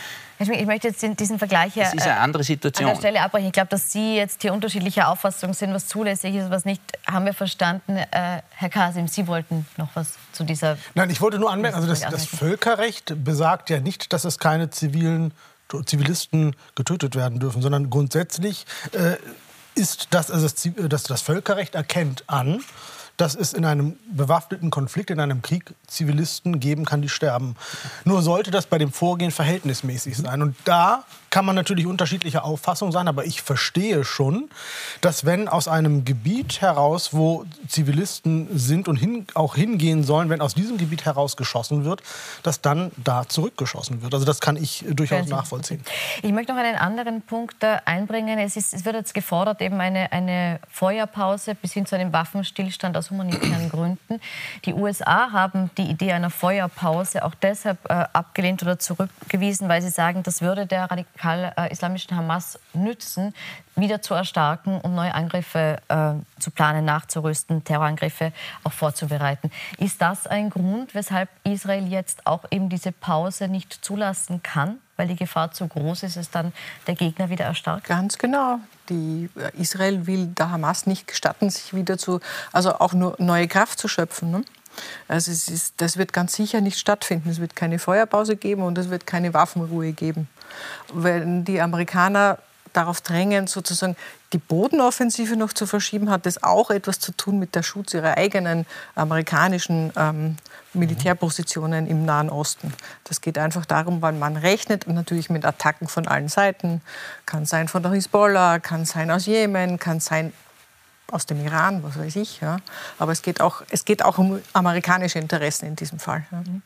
Ich möchte jetzt diesen Vergleich hier, das ist eine äh, andere Situation. an der Stelle abbrechen. Ich glaube, dass Sie jetzt hier unterschiedlicher Auffassung sind, was zulässig ist, was nicht, haben wir verstanden. Äh, Herr Kasim, Sie wollten noch was zu dieser... Nein, ich wollte nur anmerken, also das, das Völkerrecht besagt ja nicht, dass es keine zivilen Zivilisten getötet werden dürfen, sondern grundsätzlich äh, ist das, also das, das, das Völkerrecht erkennt an, dass es in einem bewaffneten Konflikt, in einem Krieg Zivilisten geben kann, die sterben. Nur sollte das bei dem Vorgehen verhältnismäßig sein. Und da kann man natürlich unterschiedlicher Auffassung sein, aber ich verstehe schon, dass wenn aus einem Gebiet heraus, wo Zivilisten sind und hin, auch hingehen sollen, wenn aus diesem Gebiet heraus geschossen wird, dass dann da zurückgeschossen wird. Also das kann ich durchaus nachvollziehen. Ich möchte noch einen anderen Punkt einbringen. Es, ist, es wird jetzt gefordert, eben eine, eine Feuerpause bis hin zu einem Waffenstillstand aus humanitären Gründen. Die USA haben die Idee einer Feuerpause auch deshalb äh, abgelehnt oder zurückgewiesen, weil sie sagen, das würde der radikal-islamischen äh, Hamas nützen, wieder zu erstarken und neue Angriffe äh, zu planen, nachzurüsten, Terrorangriffe auch vorzubereiten. Ist das ein Grund, weshalb Israel jetzt auch eben diese Pause nicht zulassen kann? Weil die Gefahr zu groß ist, dass dann der Gegner wieder erstarkt? Ganz genau. Die, äh, Israel will der Hamas nicht gestatten, sich wieder zu, also auch nur neue Kraft zu schöpfen. Ne? Also ist, das wird ganz sicher nicht stattfinden. Es wird keine Feuerpause geben und es wird keine Waffenruhe geben. Wenn die Amerikaner darauf drängen, sozusagen die Bodenoffensive noch zu verschieben, hat das auch etwas zu tun mit der Schutz ihrer eigenen amerikanischen ähm, Militärpositionen im Nahen Osten. Das geht einfach darum, weil man rechnet natürlich mit Attacken von allen Seiten. Kann sein von der Hisbollah, kann sein aus Jemen, kann sein aus dem Iran, was weiß ich. Ja. Aber es geht, auch, es geht auch um amerikanische Interessen in diesem Fall. Ja. Mhm.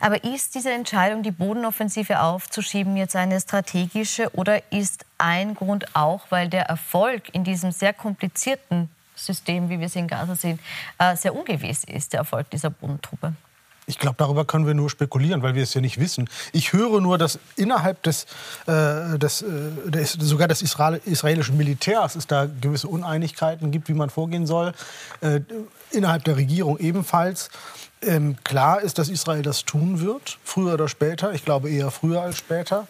Aber ist diese Entscheidung, die Bodenoffensive aufzuschieben, jetzt eine strategische oder ist ein Grund auch, weil der Erfolg in diesem sehr komplizierten System, wie wir es in Gaza sehen, äh, sehr ungewiss ist, der Erfolg dieser Bodentruppe? Ich glaube, darüber können wir nur spekulieren, weil wir es ja nicht wissen. Ich höre nur, dass innerhalb des, äh, des, äh, des sogar des Israel, israelischen Militärs es da gewisse Uneinigkeiten gibt, wie man vorgehen soll. Äh, innerhalb der Regierung ebenfalls. Ähm, klar ist, dass Israel das tun wird, früher oder später. Ich glaube eher früher als später.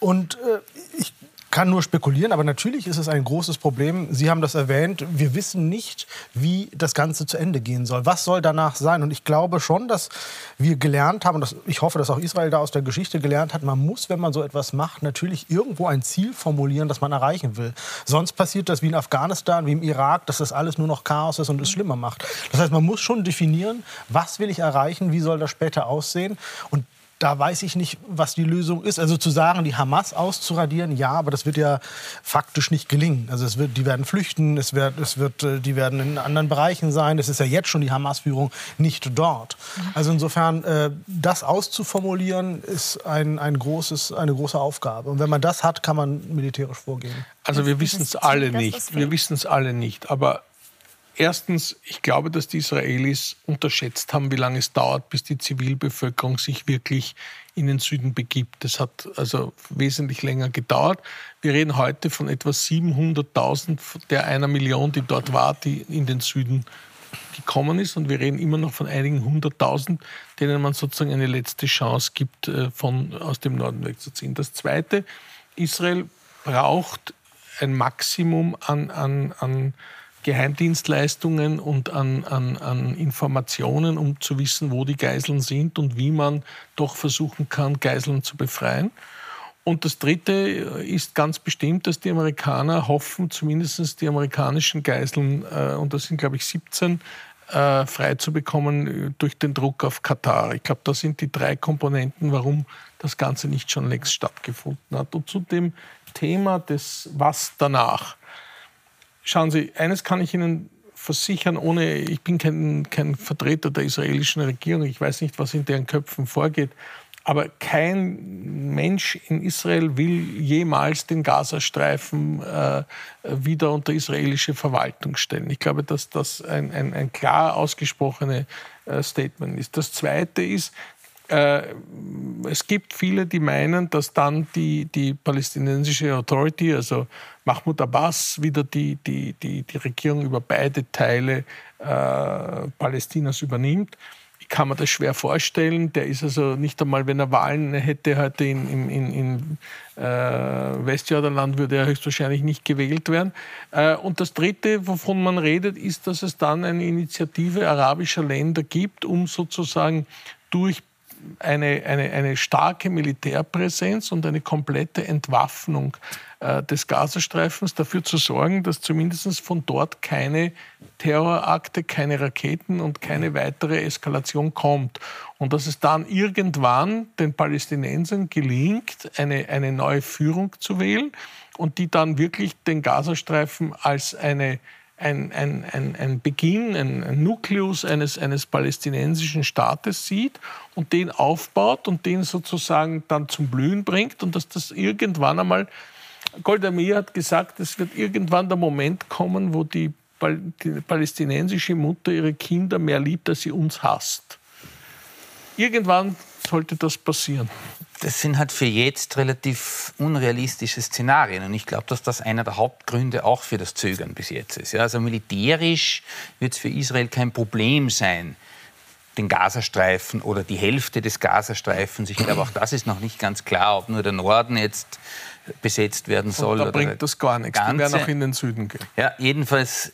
Und äh, ich kann nur spekulieren, aber natürlich ist es ein großes Problem. Sie haben das erwähnt. Wir wissen nicht, wie das Ganze zu Ende gehen soll. Was soll danach sein? Und ich glaube schon, dass wir gelernt haben, und ich hoffe, dass auch Israel da aus der Geschichte gelernt hat, man muss, wenn man so etwas macht, natürlich irgendwo ein Ziel formulieren, das man erreichen will. Sonst passiert das wie in Afghanistan, wie im Irak, dass das alles nur noch Chaos ist und es schlimmer macht. Das heißt, man muss schon definieren, was will ich erreichen, wie soll das später aussehen. Und da weiß ich nicht, was die Lösung ist. Also zu sagen, die Hamas auszuradieren, ja, aber das wird ja faktisch nicht gelingen. Also es wird, die werden flüchten, es wird, es wird, äh, die werden in anderen Bereichen sein. Es ist ja jetzt schon die Hamas-Führung nicht dort. Also insofern, äh, das auszuformulieren, ist ein, ein großes, eine große Aufgabe. Und wenn man das hat, kann man militärisch vorgehen. Also wir wissen es alle nicht. Wir wissen es alle nicht. Aber Erstens, ich glaube, dass die Israelis unterschätzt haben, wie lange es dauert, bis die Zivilbevölkerung sich wirklich in den Süden begibt. Das hat also wesentlich länger gedauert. Wir reden heute von etwa 700.000 der einer Million, die dort war, die in den Süden gekommen ist. Und wir reden immer noch von einigen hunderttausend, denen man sozusagen eine letzte Chance gibt, äh, von, aus dem Norden wegzuziehen. Das Zweite, Israel braucht ein Maximum an, an, an Geheimdienstleistungen und an, an, an Informationen, um zu wissen, wo die Geiseln sind und wie man doch versuchen kann, Geiseln zu befreien. Und das Dritte ist ganz bestimmt, dass die Amerikaner hoffen, zumindest die amerikanischen Geiseln, äh, und das sind, glaube ich, 17, äh, frei bekommen durch den Druck auf Katar. Ich glaube, das sind die drei Komponenten, warum das Ganze nicht schon längst stattgefunden hat. Und zu dem Thema des Was danach. Schauen Sie, eines kann ich Ihnen versichern, ohne, ich bin kein, kein Vertreter der israelischen Regierung, ich weiß nicht, was in deren Köpfen vorgeht, aber kein Mensch in Israel will jemals den Gazastreifen äh, wieder unter israelische Verwaltung stellen. Ich glaube, dass das ein, ein, ein klar ausgesprochenes äh, Statement ist. Das Zweite ist, äh, es gibt viele, die meinen, dass dann die, die palästinensische Authority, also Mahmoud Abbas, wieder die, die, die, die Regierung über beide Teile äh, Palästinas übernimmt. Ich kann mir das schwer vorstellen. Der ist also nicht einmal, wenn er Wahlen hätte heute in, in, in, äh, Westjordanland, würde er höchstwahrscheinlich nicht gewählt werden. Äh, und das Dritte, wovon man redet, ist, dass es dann eine Initiative arabischer Länder gibt, um sozusagen durch eine, eine, eine starke Militärpräsenz und eine komplette Entwaffnung des Gazastreifens dafür zu sorgen, dass zumindest von dort keine Terrorakte, keine Raketen und keine weitere Eskalation kommt. Und dass es dann irgendwann den Palästinensern gelingt, eine, eine neue Führung zu wählen und die dann wirklich den Gazastreifen als eine ein, ein, ein, ein Beginn, ein, ein Nukleus eines, eines palästinensischen Staates sieht und den aufbaut und den sozusagen dann zum Blühen bringt und dass das irgendwann einmal, Golda Meir hat gesagt, es wird irgendwann der Moment kommen, wo die, die palästinensische Mutter ihre Kinder mehr liebt, als sie uns hasst. Irgendwann sollte das passieren das sind halt für jetzt relativ unrealistische Szenarien. Und ich glaube, dass das einer der Hauptgründe auch für das Zögern bis jetzt ist. Ja, also militärisch wird es für Israel kein Problem sein, den Gazastreifen oder die Hälfte des Gazastreifens. Ich glaube, auch das ist noch nicht ganz klar, ob nur der Norden jetzt besetzt werden soll. Und da bringt das gar nichts. Ganze. Die werden auch in den Süden gehen. Ja, jedenfalls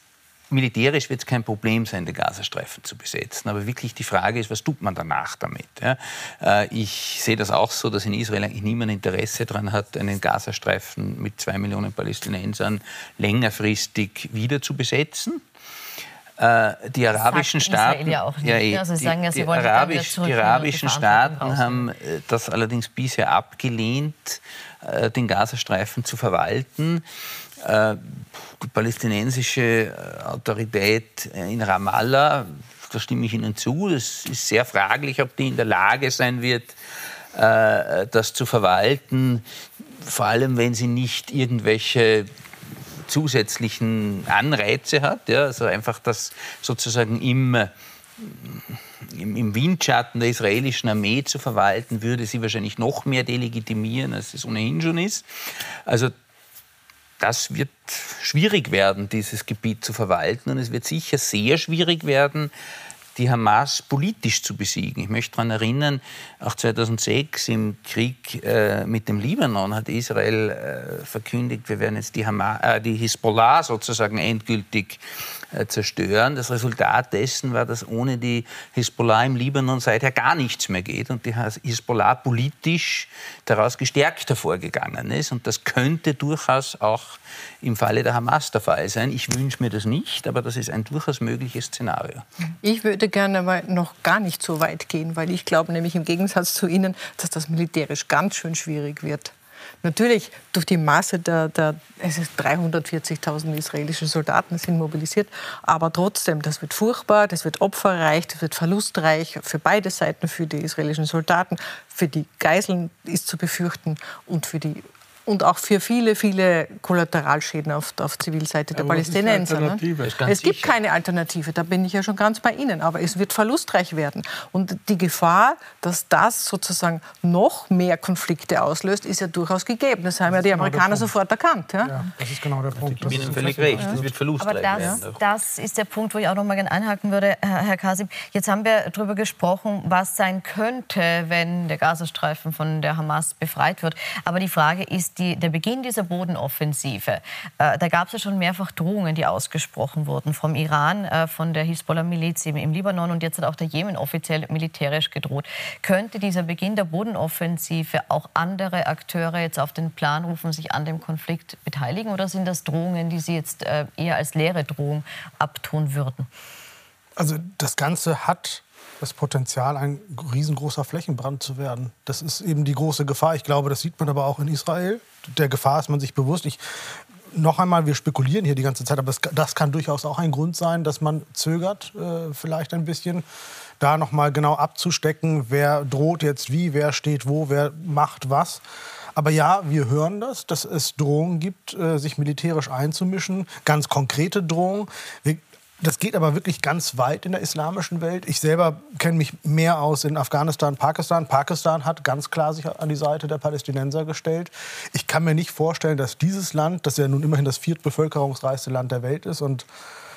militärisch wird es kein Problem sein, den Gazastreifen zu besetzen. Aber wirklich die Frage ist, was tut man danach damit? Ja? Äh, ich sehe das auch so, dass in Israel eigentlich niemand Interesse daran hat, einen Gazastreifen mit zwei Millionen Palästinensern längerfristig wieder zu besetzen. Äh, die arabischen Staaten, ja eh, also die, sagen, ja, die, Arabisch, die arabischen Staaten haben äh, das allerdings bisher abgelehnt, den Gazastreifen zu verwalten. Äh, die palästinensische äh, Autorität in Ramallah, da stimme ich Ihnen zu, es ist sehr fraglich, ob die in der Lage sein wird, äh, das zu verwalten, vor allem wenn sie nicht irgendwelche zusätzlichen Anreize hat, ja, also einfach das sozusagen im, im, Windschatten der israelischen Armee zu verwalten, würde sie wahrscheinlich noch mehr delegitimieren, als es ohnehin schon ist. Also das wird schwierig werden, dieses Gebiet zu verwalten. Und es wird sicher sehr schwierig werden, die Hamas politisch zu besiegen. Ich möchte daran erinnern, auch 2006 im Krieg äh, mit dem Libanon hat Israel äh, verkündigt, wir werden jetzt die, Hamas, äh, die Hisbollah sozusagen endgültig zerstören. Das Resultat dessen war, dass ohne die Hisbollah im Libanon seither gar nichts mehr geht und die Hisbollah politisch daraus gestärkt hervorgegangen ist. Und das könnte durchaus auch im Falle der Hamas der Fall sein. Ich wünsche mir das nicht, aber das ist ein durchaus mögliches Szenario. Ich würde gerne aber noch gar nicht so weit gehen, weil ich glaube nämlich im Gegensatz zu Ihnen, dass das militärisch ganz schön schwierig wird. Natürlich durch die Masse der, der es ist 340.000 israelische Soldaten sind mobilisiert, aber trotzdem, das wird furchtbar, das wird opferreich, das wird verlustreich für beide Seiten, für die israelischen Soldaten, für die Geiseln ist zu befürchten und für die und auch für viele, viele Kollateralschäden auf, auf Zivilseite der aber Palästinenser. Ne? Es gibt sicher. keine Alternative, da bin ich ja schon ganz bei Ihnen, aber es wird verlustreich werden. Und die Gefahr, dass das sozusagen noch mehr Konflikte auslöst, ist ja durchaus gegeben. Das haben das ja die genau Amerikaner sofort erkannt. Ja? ja? das ist genau der Punkt. Ich bin Ihnen völlig recht, das wird verlustreich aber das, werden. Das ist der Punkt, wo ich auch noch mal gerne einhaken würde, Herr Kasim. Jetzt haben wir darüber gesprochen, was sein könnte, wenn der Gazastreifen von der Hamas befreit wird. Aber die Frage ist, die, der Beginn dieser Bodenoffensive, äh, da gab es ja schon mehrfach Drohungen, die ausgesprochen wurden vom Iran, äh, von der Hisbollah-Miliz im, im, Libanon und jetzt hat auch der Jemen offiziell militärisch gedroht. Könnte dieser Beginn der Bodenoffensive auch andere Akteure jetzt auf den Plan rufen, sich an dem Konflikt beteiligen oder sind das Drohungen, die Sie jetzt äh, eher als leere Drohung abtun würden? Also das Ganze hat das Potenzial, ein riesengroßer Flächenbrand zu werden. Das ist eben die große Gefahr. Ich glaube, das sieht man aber auch in Israel. Der Gefahr ist man sich bewusst. Ich, noch einmal, wir spekulieren hier die ganze Zeit, aber das, das kann durchaus auch ein Grund sein, dass man zögert, äh, vielleicht ein bisschen, da noch mal genau abzustecken, wer droht jetzt wie, wer steht wo, wer macht was. Aber ja, wir hören das, dass es Drohungen gibt, äh, sich militärisch einzumischen, ganz konkrete Drohungen. Wir das geht aber wirklich ganz weit in der islamischen Welt. Ich selber kenne mich mehr aus in Afghanistan, Pakistan. Pakistan hat ganz klar sich an die Seite der Palästinenser gestellt. Ich kann mir nicht vorstellen, dass dieses Land, das ja nun immerhin das viertbevölkerungsreichste Land der Welt ist und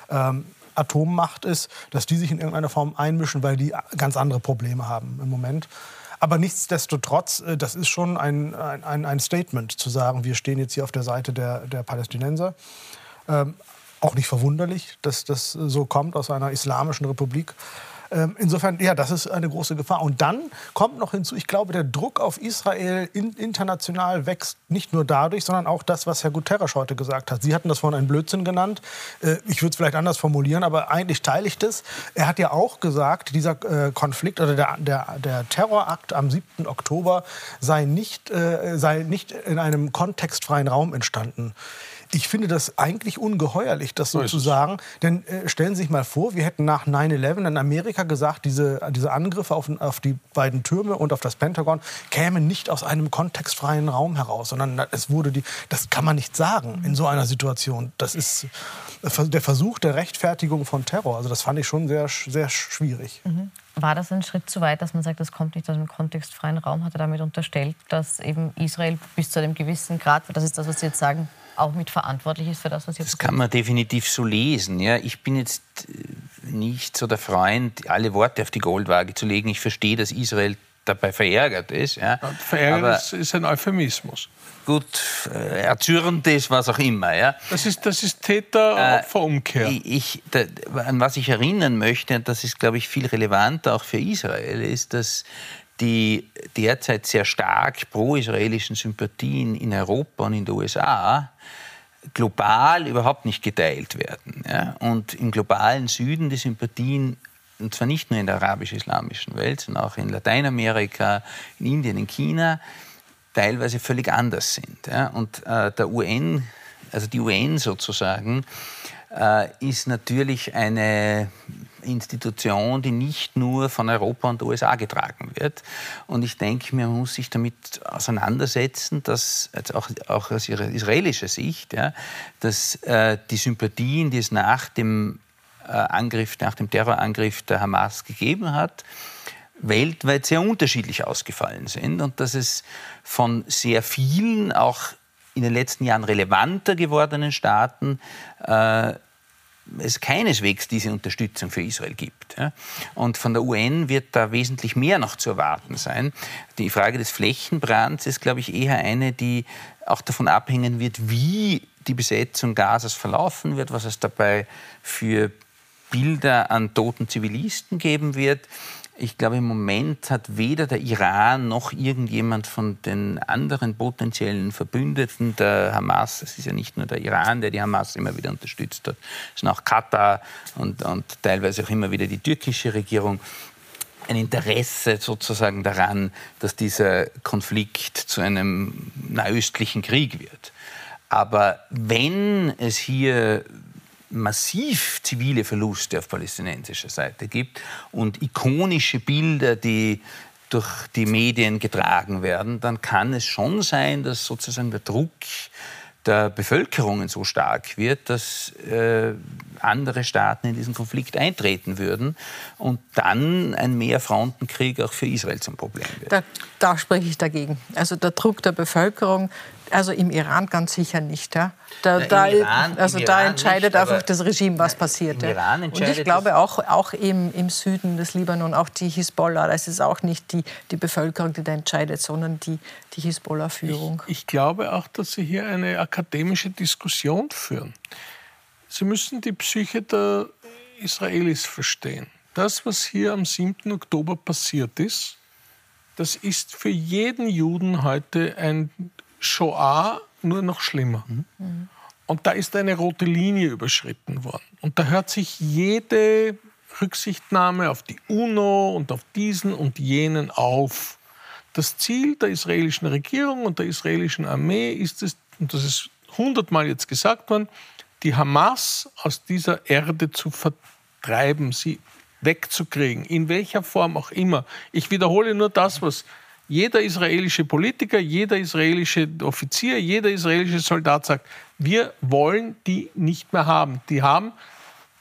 ähm, Atommacht ist, dass die sich in irgendeiner Form einmischen, weil die ganz andere Probleme haben im Moment. Aber nichtsdestotrotz, äh, das ist schon ein, ein, ein Statement zu sagen, wir stehen jetzt hier auf der Seite der, der Palästinenser. Ähm, auch nicht verwunderlich, dass das so kommt aus einer islamischen Republik. Ähm, insofern, ja, das ist eine große Gefahr. Und dann kommt noch hinzu, ich glaube, der Druck auf Israel in, international wächst nicht nur dadurch, sondern auch das, was Herr Guterres heute gesagt hat. Sie hatten das vorhin einen Blödsinn genannt. Äh, ich würde es vielleicht anders formulieren, aber eigentlich teile ich das. Er hat ja auch gesagt, dieser äh, Konflikt oder der, der, der Terrorakt am 7. Oktober sei nicht, äh, sei nicht in einem kontextfreien Raum entstanden. Ich finde das eigentlich ungeheuerlich, das so, zu sagen. Denn äh, stellen Sie sich mal vor, wir hätten nach 9-11 in Amerika gesagt, diese, diese Angriffe auf, auf, die beiden Türme und auf das Pentagon kämen nicht aus einem kontextfreien Raum heraus, sondern es wurde die. Das kann man nicht sagen in so einer Situation. Das ist der Versuch der Rechtfertigung von Terror. Also das fand ich schon sehr, sehr schwierig. Mhm. War das ein Schritt zu weit, dass man sagt, das kommt nicht aus einem kontextfreien Raum? Hat er damit unterstellt, dass eben Israel bis zu einem gewissen Grad, das ist das, was Sie jetzt sagen, auch mitverantwortlich ist für das, was jetzt Das kann man definitiv so lesen. Ja. Ich bin jetzt äh, nicht so der Freund, alle Worte auf die Goldwaage zu legen. Ich verstehe, dass Israel dabei verärgert ist. Ja. verärgert Aber ist, ist ein Euphemismus. Gut, äh, erzürnt ist, was auch immer. Ja. Das ist, das ist Täter-Opfer-Umkehr. Äh, ich, an was ich erinnern möchte, und das ist, glaube ich, viel relevanter auch für Israel, ist, dass die derzeit sehr stark pro-israelischen Sympathien in Europa und in den USA global überhaupt nicht geteilt werden. Ja? Und im globalen Süden die Sympathien, und zwar nicht nur in der arabisch-islamischen Welt, sondern auch in Lateinamerika, in Indien, in China, teilweise völlig anders sind. Ja? Und äh, der UN, also die UN sozusagen, äh, ist natürlich eine Institution, die nicht nur von Europa und USA getragen wird. Und ich denke, man muss sich damit auseinandersetzen, dass auch, auch aus israelischer Sicht, ja, dass äh, die Sympathien, die es nach dem äh, Angriff, nach dem Terrorangriff der Hamas gegeben hat, weltweit sehr unterschiedlich ausgefallen sind und dass es von sehr vielen, auch in den letzten Jahren relevanter gewordenen Staaten äh, es keineswegs diese Unterstützung für Israel gibt. Und von der UN wird da wesentlich mehr noch zu erwarten sein. Die Frage des Flächenbrands ist, glaube ich, eher eine, die auch davon abhängen wird, wie die Besetzung Gazas verlaufen wird, was es dabei für Bilder an toten Zivilisten geben wird. Ich glaube, im Moment hat weder der Iran noch irgendjemand von den anderen potenziellen Verbündeten der Hamas, es ist ja nicht nur der Iran, der die Hamas immer wieder unterstützt hat, sondern auch Katar und, und teilweise auch immer wieder die türkische Regierung, ein Interesse sozusagen daran, dass dieser Konflikt zu einem nahöstlichen Krieg wird. Aber wenn es hier massiv zivile Verluste auf palästinensischer Seite gibt und ikonische Bilder, die durch die Medien getragen werden, dann kann es schon sein, dass sozusagen der Druck der Bevölkerungen so stark wird, dass äh, andere Staaten in diesen Konflikt eintreten würden und dann ein Mehrfrontenkrieg auch für Israel zum Problem wird. Da, da spreche ich dagegen. Also der Druck der Bevölkerung also im Iran ganz sicher nicht. Ja. Da, Na, da, Iran, also da Iran entscheidet nicht, einfach das Regime, was passiert. Ja. Und ich glaube auch, auch im, im Süden des Libanon, auch die Hisbollah, das ist auch nicht die, die Bevölkerung, die da entscheidet, sondern die, die Hisbollah-Führung. Ich, ich glaube auch, dass Sie hier eine akademische Diskussion führen. Sie müssen die Psyche der Israelis verstehen. Das, was hier am 7. Oktober passiert ist, das ist für jeden Juden heute ein Shoah nur noch schlimmer. Mhm. Und da ist eine rote Linie überschritten worden. Und da hört sich jede Rücksichtnahme auf die UNO und auf diesen und jenen auf. Das Ziel der israelischen Regierung und der israelischen Armee ist es, und das ist hundertmal jetzt gesagt worden, die Hamas aus dieser Erde zu vertreiben, sie wegzukriegen, in welcher Form auch immer. Ich wiederhole nur das, was jeder israelische Politiker, jeder israelische Offizier, jeder israelische Soldat sagt, wir wollen die nicht mehr haben. Die haben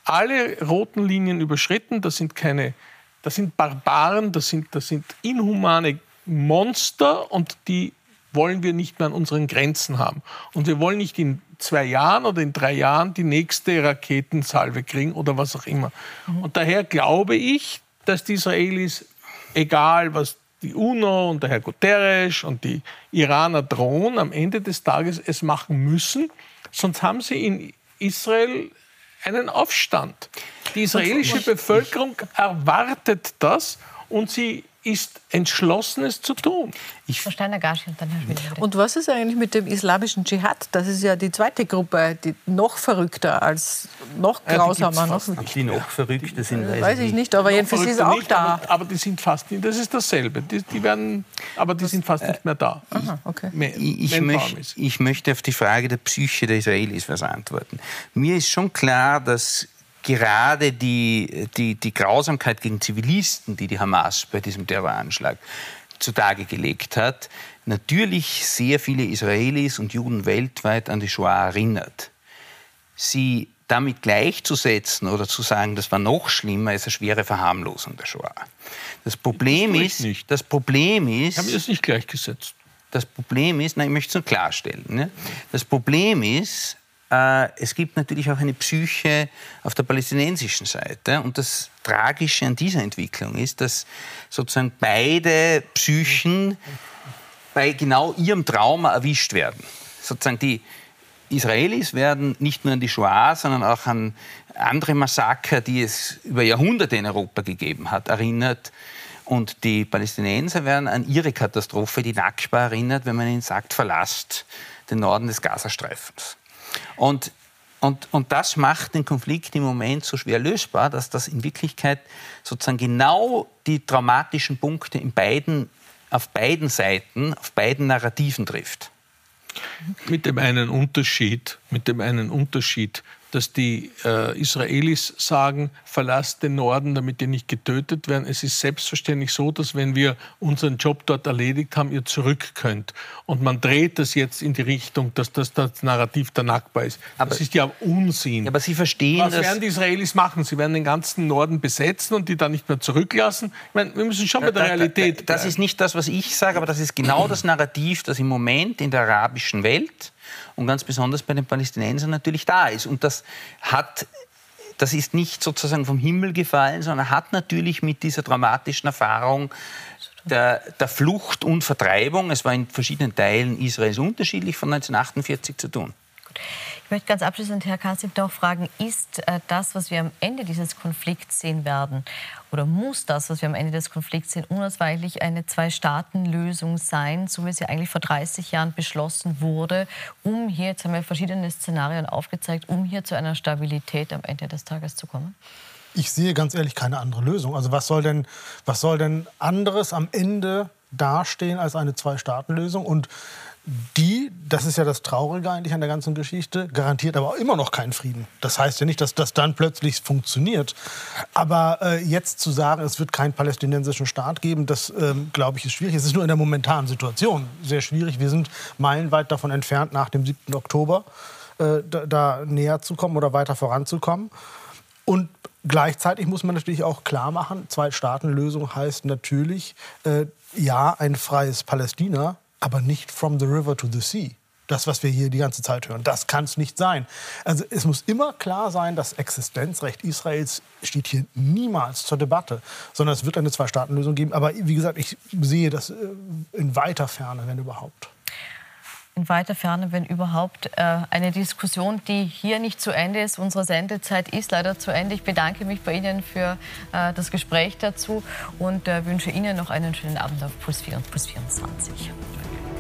alle roten Linien überschritten. Das sind keine, das sind Barbaren, das sind, das sind inhumane Monster und die wollen wir nicht mehr an unseren Grenzen haben. Und wir wollen nicht in zwei Jahren oder in drei Jahren die nächste Raketensalve kriegen oder was auch immer. Und daher glaube ich, dass die Israelis, egal was die UNO und der Herr Guterres und die Iraner drohen, am Ende des Tages es machen müssen. Sonst haben sie in Israel einen Aufstand. Die israelische Bevölkerung erwartet das und sie ist entschlossen, es zu tun. Ich Frau steiner und dann Herr Und was ist eigentlich mit dem islamischen Dschihad? Das ist ja die zweite Gruppe, die noch verrückter als noch grausamer. Ja, die, noch, die noch verrückter sind, weiß, weiß ich nicht, aber jedenfalls ist auch nicht, da. Aber, aber, die sind fast nicht, das ist dasselbe. Die, die werden, aber die sind fast nicht mehr da. Aha, okay. ich, ich, möcht, ich möchte auf die Frage der Psyche der Israelis was antworten. Mir ist schon klar, dass gerade die, die, die Grausamkeit gegen Zivilisten, die die Hamas bei diesem Terroranschlag zutage gelegt hat, natürlich sehr viele Israelis und Juden weltweit an die Shoah erinnert. Sie damit gleichzusetzen oder zu sagen, das war noch schlimmer, ist eine schwere Verharmlosung der Shoah. Das Problem das ist, nicht. das Problem ist, ich habe das nicht gleichgesetzt. Das Problem ist, nein, ich möchte es nur klarstellen. Ne? Das Problem ist, es gibt natürlich auch eine Psyche auf der palästinensischen Seite. Und das Tragische an dieser Entwicklung ist, dass sozusagen beide Psychen bei genau ihrem Trauma erwischt werden. Sozusagen die Israelis werden nicht nur an die Shoah, sondern auch an andere Massaker, die es über Jahrhunderte in Europa gegeben hat, erinnert. Und die Palästinenser werden an ihre Katastrophe, die Nakba, erinnert, wenn man ihnen sagt, verlasst den Norden des Gazastreifens. Und, und, und das macht den Konflikt im Moment so schwer lösbar, dass das in Wirklichkeit sozusagen genau die traumatischen Punkte in beiden, auf beiden Seiten, auf beiden Narrativen trifft. Mit dem einen Unterschied, mit dem einen Unterschied, dass die äh, Israelis sagen, verlasst den Norden, damit ihr nicht getötet werden. Es ist selbstverständlich so, dass wenn wir unseren Job dort erledigt haben, ihr zurück könnt. Und man dreht das jetzt in die Richtung, dass das das Narrativ der Nakba ist. Aber, das ist ja Unsinn. aber Sie verstehen Was werden die Israelis machen? Sie werden den ganzen Norden besetzen und die dann nicht mehr zurücklassen? Ich meine, wir müssen schon bei der Realität. Das ist nicht das, was ich sage, aber das ist genau das Narrativ, das im Moment in der arabischen Welt und ganz besonders bei den Palästinensern natürlich da ist. Und das hat das ist nicht sozusagen vom Himmel gefallen, sondern hat natürlich mit dieser dramatischen Erfahrung der, der, Flucht und Vertreibung, es war in verschiedenen Teilen Israels unterschiedlich, von 1948 zu tun. Gut. Ich möchte ganz abschließend Herr Kassib noch fragen, ist äh, das, was wir am Ende dieses Konflikts sehen werden, oder muss das, was wir am Ende des Konflikts sehen, unausweichlich eine Zwei-Staaten-Lösung sein, so wie sie eigentlich vor 30 Jahren beschlossen wurde, um hier, jetzt haben wir verschiedene Szenarien aufgezeigt, um hier zu einer Stabilität am Ende des Tages zu kommen? Ich sehe ganz ehrlich keine andere Lösung. Also was soll denn, was soll denn anderes am Ende dastehen als eine Zwei-Staaten-Lösung? Und die, das ist ja das Traurige eigentlich an der ganzen Geschichte, garantiert aber auch immer noch keinen Frieden. Das heißt ja nicht, dass das dann plötzlich funktioniert. Aber äh, jetzt zu sagen, es wird keinen palästinensischen Staat geben, das ähm, glaube ich ist schwierig. Es ist nur in der momentanen Situation sehr schwierig. Wir sind meilenweit davon entfernt, nach dem 7. Oktober äh, da, da näher zu kommen oder weiter voranzukommen. Und gleichzeitig muss man natürlich auch klar machen, Zwei-Staaten-Lösung heißt natürlich, äh, ja, ein freies Palästina, aber nicht from the river to the sea. Das, was wir hier die ganze Zeit hören, das kann es nicht sein. Also es muss immer klar sein, das Existenzrecht Israels steht hier niemals zur Debatte, sondern es wird eine Zwei-Staaten-Lösung geben. Aber wie gesagt, ich sehe das äh, in weiter Ferne, wenn überhaupt in weiter Ferne, wenn überhaupt, äh, eine Diskussion, die hier nicht zu Ende ist. Unsere Sendezeit ist leider zu Ende. Ich bedanke mich bei Ihnen für äh, das Gespräch dazu und wünsche Ihnen noch einen schönen Abend auf Puls 4 und Puls 24. Danke.